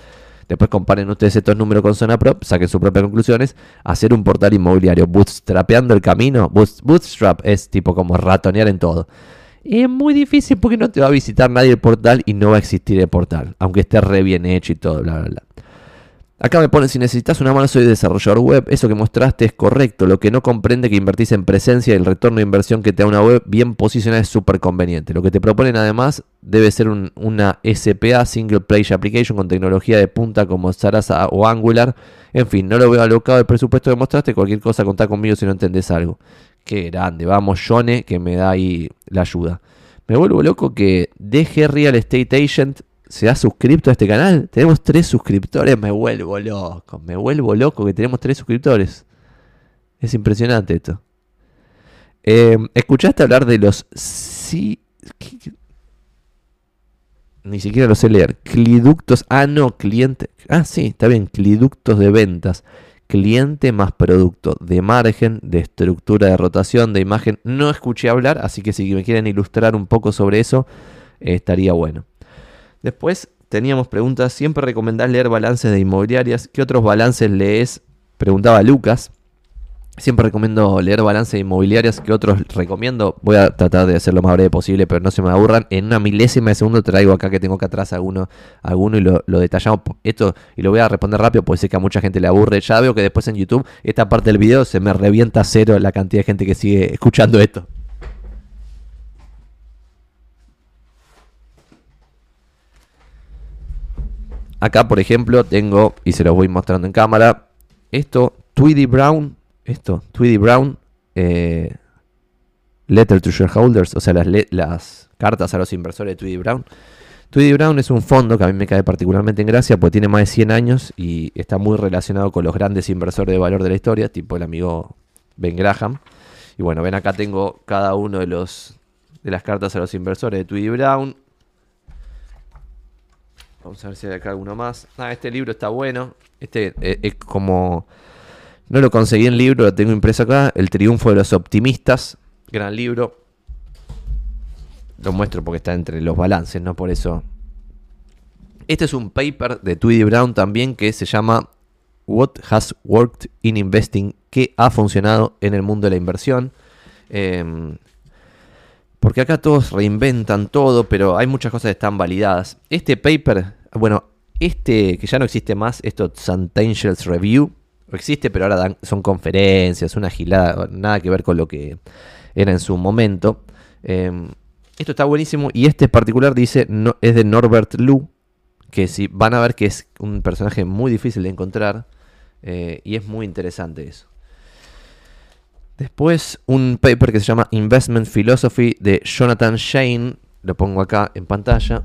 Después comparen ustedes estos números con Zona Prop, saquen sus propias conclusiones. Hacer un portal inmobiliario bootstrapeando el camino, bootstrap es tipo como ratonear en todo. Es muy difícil porque no te va a visitar nadie el portal y no va a existir el portal, aunque esté re bien hecho y todo, bla, bla, bla. Acá me pone, si necesitas una mano soy desarrollador web, eso que mostraste es correcto, lo que no comprende que invertís en presencia y el retorno de inversión que te da una web bien posicionada es súper conveniente. Lo que te proponen además debe ser una SPA, Single Page Application, con tecnología de punta como Sarasa o Angular. En fin, no lo veo alocado el presupuesto que mostraste, cualquier cosa contá conmigo si no entendés algo. Qué grande, vamos, Jone, que me da ahí la ayuda. Me vuelvo loco que DG Real Estate Agent se ha suscrito a este canal. Tenemos tres suscriptores. Me vuelvo loco. Me vuelvo loco que tenemos tres suscriptores. Es impresionante esto. Em, ¿Escuchaste hablar de los... Sí... Ni siquiera lo sé leer. Cliductos. Ah, no, cliente. Ah, sí, está bien. Cliductos de ventas. Cliente más producto. De margen, de estructura de rotación, de imagen. No escuché hablar, así que si me quieren ilustrar un poco sobre eso, estaría bueno. Después teníamos preguntas, siempre recomendás leer balances de inmobiliarias. ¿Qué otros balances lees? Preguntaba Lucas. Siempre recomiendo leer balances de inmobiliarias. ¿Qué otros recomiendo? Voy a tratar de hacer lo más breve posible, pero no se me aburran. En una milésima de segundo traigo acá que tengo acá atrás alguno, alguno y lo, detallamos. Esto y lo voy a responder rápido porque sé que a mucha gente le aburre. Ya veo que después en YouTube esta parte del video se me revienta cero la cantidad de gente que sigue escuchando esto. Acá, por ejemplo, tengo, y se los voy mostrando en cámara, esto, Tweedy Brown, esto, Tweedy Brown, eh, Letter to Shareholders, o sea, las, las cartas a los inversores de Tweedy Brown. Tweedy Brown es un fondo que a mí me cae particularmente en gracia porque tiene más de 100 años y está muy relacionado con los grandes inversores de valor de la historia, tipo el amigo Ben Graham. Y bueno, ven acá tengo cada uno de los de las cartas a los inversores de Tweedy Brown. Vamos a ver si hay acá alguno más. Ah, este libro está bueno. Este eh, es como. No lo conseguí en libro, lo tengo impreso acá. El triunfo de los optimistas. Gran libro. Lo muestro porque está entre los balances, ¿no? Por eso Este es un paper de Tweedy Brown también que se llama What Has Worked in Investing, ¿Qué ha funcionado en el mundo de la inversión. Em, porque acá todos reinventan todo, pero hay muchas cosas que están validadas. Este paper, bueno, este que ya no existe más, esto St. Angels Review, existe, pero ahora son conferencias, una gilada, nada que ver con lo que era en su momento. Em, esto está buenísimo y este particular dice, es de Norbert Lu, que si van a ver que es un personaje muy difícil de encontrar eh, y es muy interesante eso. Después un paper que se llama Investment Philosophy de Jonathan Shane, lo pongo acá en pantalla.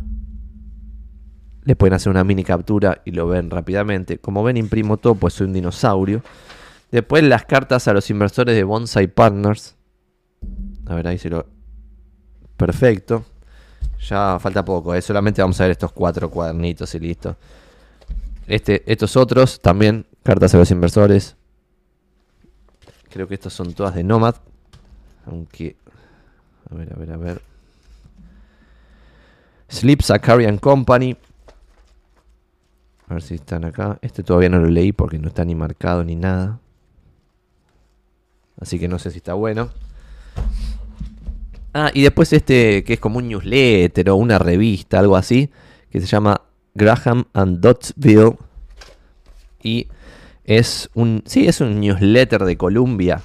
Le pueden hacer una mini captura y lo ven rápidamente. Como ven, imprimo todo, pues soy un dinosaurio. Después las cartas a los inversores de Bonsai Partners. A ver, ahí se lo... Perfecto. Ya falta poco, ¿eh? solamente vamos a ver estos cuatro cuadernitos y listo. Este, estos otros también, cartas a los inversores. Creo que estos son todas de Nomad. Aunque. A ver, a ver, a ver. Sleep Zakarian Company. A ver si están acá. Este todavía no lo leí porque no está ni marcado ni nada. Así que no sé si está bueno. Ah, y después este que es como un newsletter o una revista, algo así, que se llama Graham and Dotsville. Y es un, sí, es un newsletter de Columbia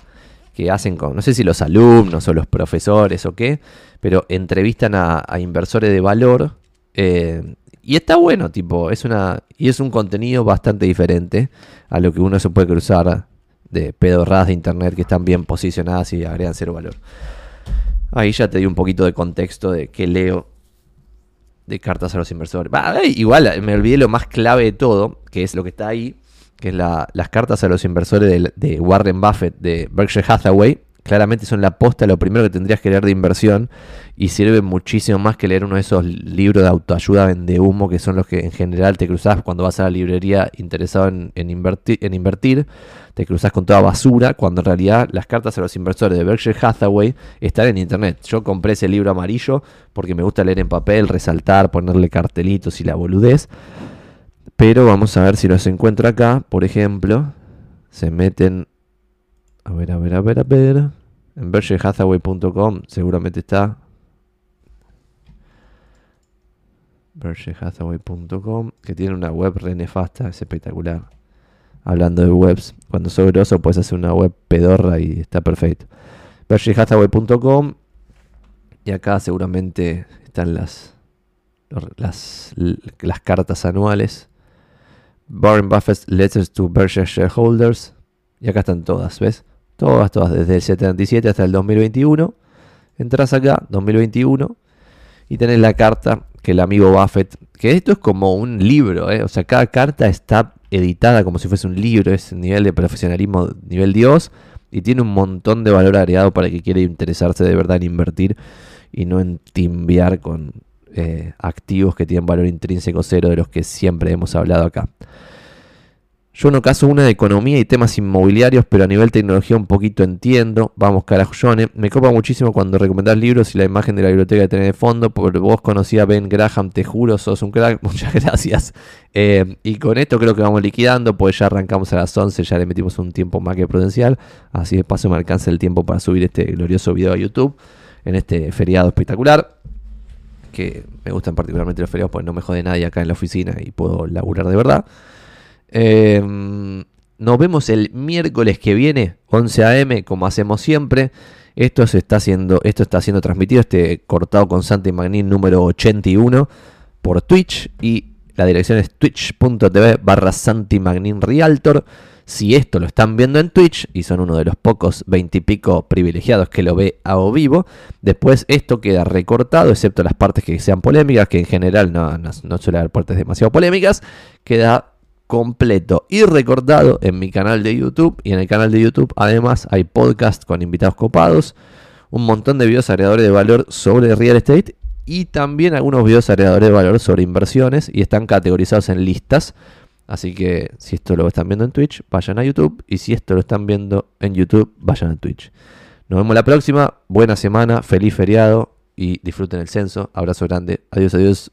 que hacen con, no sé si los alumnos o los profesores o qué, pero entrevistan a, inversores de valor. Eh, y está bueno, tipo, es una. Y es un contenido bastante diferente a lo que uno se puede cruzar de pedorradas de internet que están bien posicionadas y agregan cero valor. Ahí ya te di un poquito de contexto de qué leo de cartas a los inversores. igual me olvidé lo más clave de todo, que es lo que está ahí, que es las cartas a los inversores de, Warren Buffett, de Berkshire Hathaway, claramente son la posta, lo primero que tendrías que leer de inversión y sirve muchísimo más que leer uno de esos libros de autoayuda vende humo que son los que en general te cruzas cuando vas a la librería interesado en, invertir, en invertir, te cruzas con toda basura, cuando en realidad las cartas a los inversores de Berkshire Hathaway están en internet. Yo compré ese libro amarillo porque me gusta leer en papel, resaltar, ponerle cartelitos y la boludez. Pero vamos a ver si los encuentro acá. Por ejemplo, se meten. A ver, a ver, a ver, a ver. En BerkshireHathaway.com seguramente está. BerkshireHathaway.com que tiene una web re nefasta, es espectacular. Hablando de webs, cuando sos grosso puedes hacer una web pedorra y está perfecto. BerkshireHathaway.com y acá seguramente están las, las, las cartas anuales Warren Buffett Letters to Berkshire Shareholders. Y acá están todas, ¿ves? Todas, todas, desde el 77 hasta el 2021. Entras acá, 2021, y tenés la carta que el amigo Buffett, que esto es como un libro, ¿eh? o sea, cada carta está editada como si fuese un libro, es nivel de profesionalismo, nivel Dios, y tiene un montón de valor agregado para que quiera interesarse de verdad en invertir y no en timbiar con eh, activos que tienen valor intrínseco cero de los que siempre hemos hablado acá. Yo no caso una de economía y temas inmobiliarios, pero a nivel tecnología un poquito entiendo. Vamos, carajo, Johnny. Me copa muchísimo cuando recomendás libros y la imagen de la biblioteca de tener de fondo. Por vos conocía Ben Graham, te juro, sos un crack. Muchas gracias. Eh, y con esto creo que vamos liquidando, pues ya arrancamos a las 11, ya le metimos un tiempo más que prudencial. Así de paso me alcanza el tiempo para subir este glorioso video a YouTube en este feriado espectacular que me gustan particularmente los feriados porque no me jode nadie acá en la oficina y puedo laburar de verdad. Em, nos vemos el miércoles que viene, 11 a.m., como hacemos siempre. Esto, se está haciendo, esto está siendo transmitido, este cortado con Santi Magnin número 81 por Twitch y la dirección es twitch.tv barra Santi Magnin Realtor. Si esto lo están viendo en Twitch, y son uno de los pocos veintipico privilegiados que lo ve a o vivo, después esto queda recortado, excepto las partes que sean polémicas, que en general no, suele haber partes demasiado polémicas, queda completo y recortado en mi canal de YouTube. Y en el canal de YouTube además hay podcast con invitados copados, un montón de videos agregadores de valor sobre real estate y también algunos videos agregadores de valor sobre inversiones y están categorizados en listas Así que si esto lo están viendo en Twitch, vayan a YouTube. Y si esto lo están viendo en YouTube, vayan a Twitch. Nos vemos la próxima. Buena semana, feliz feriado y disfruten el censo. Abrazo grande. Adiós, adiós.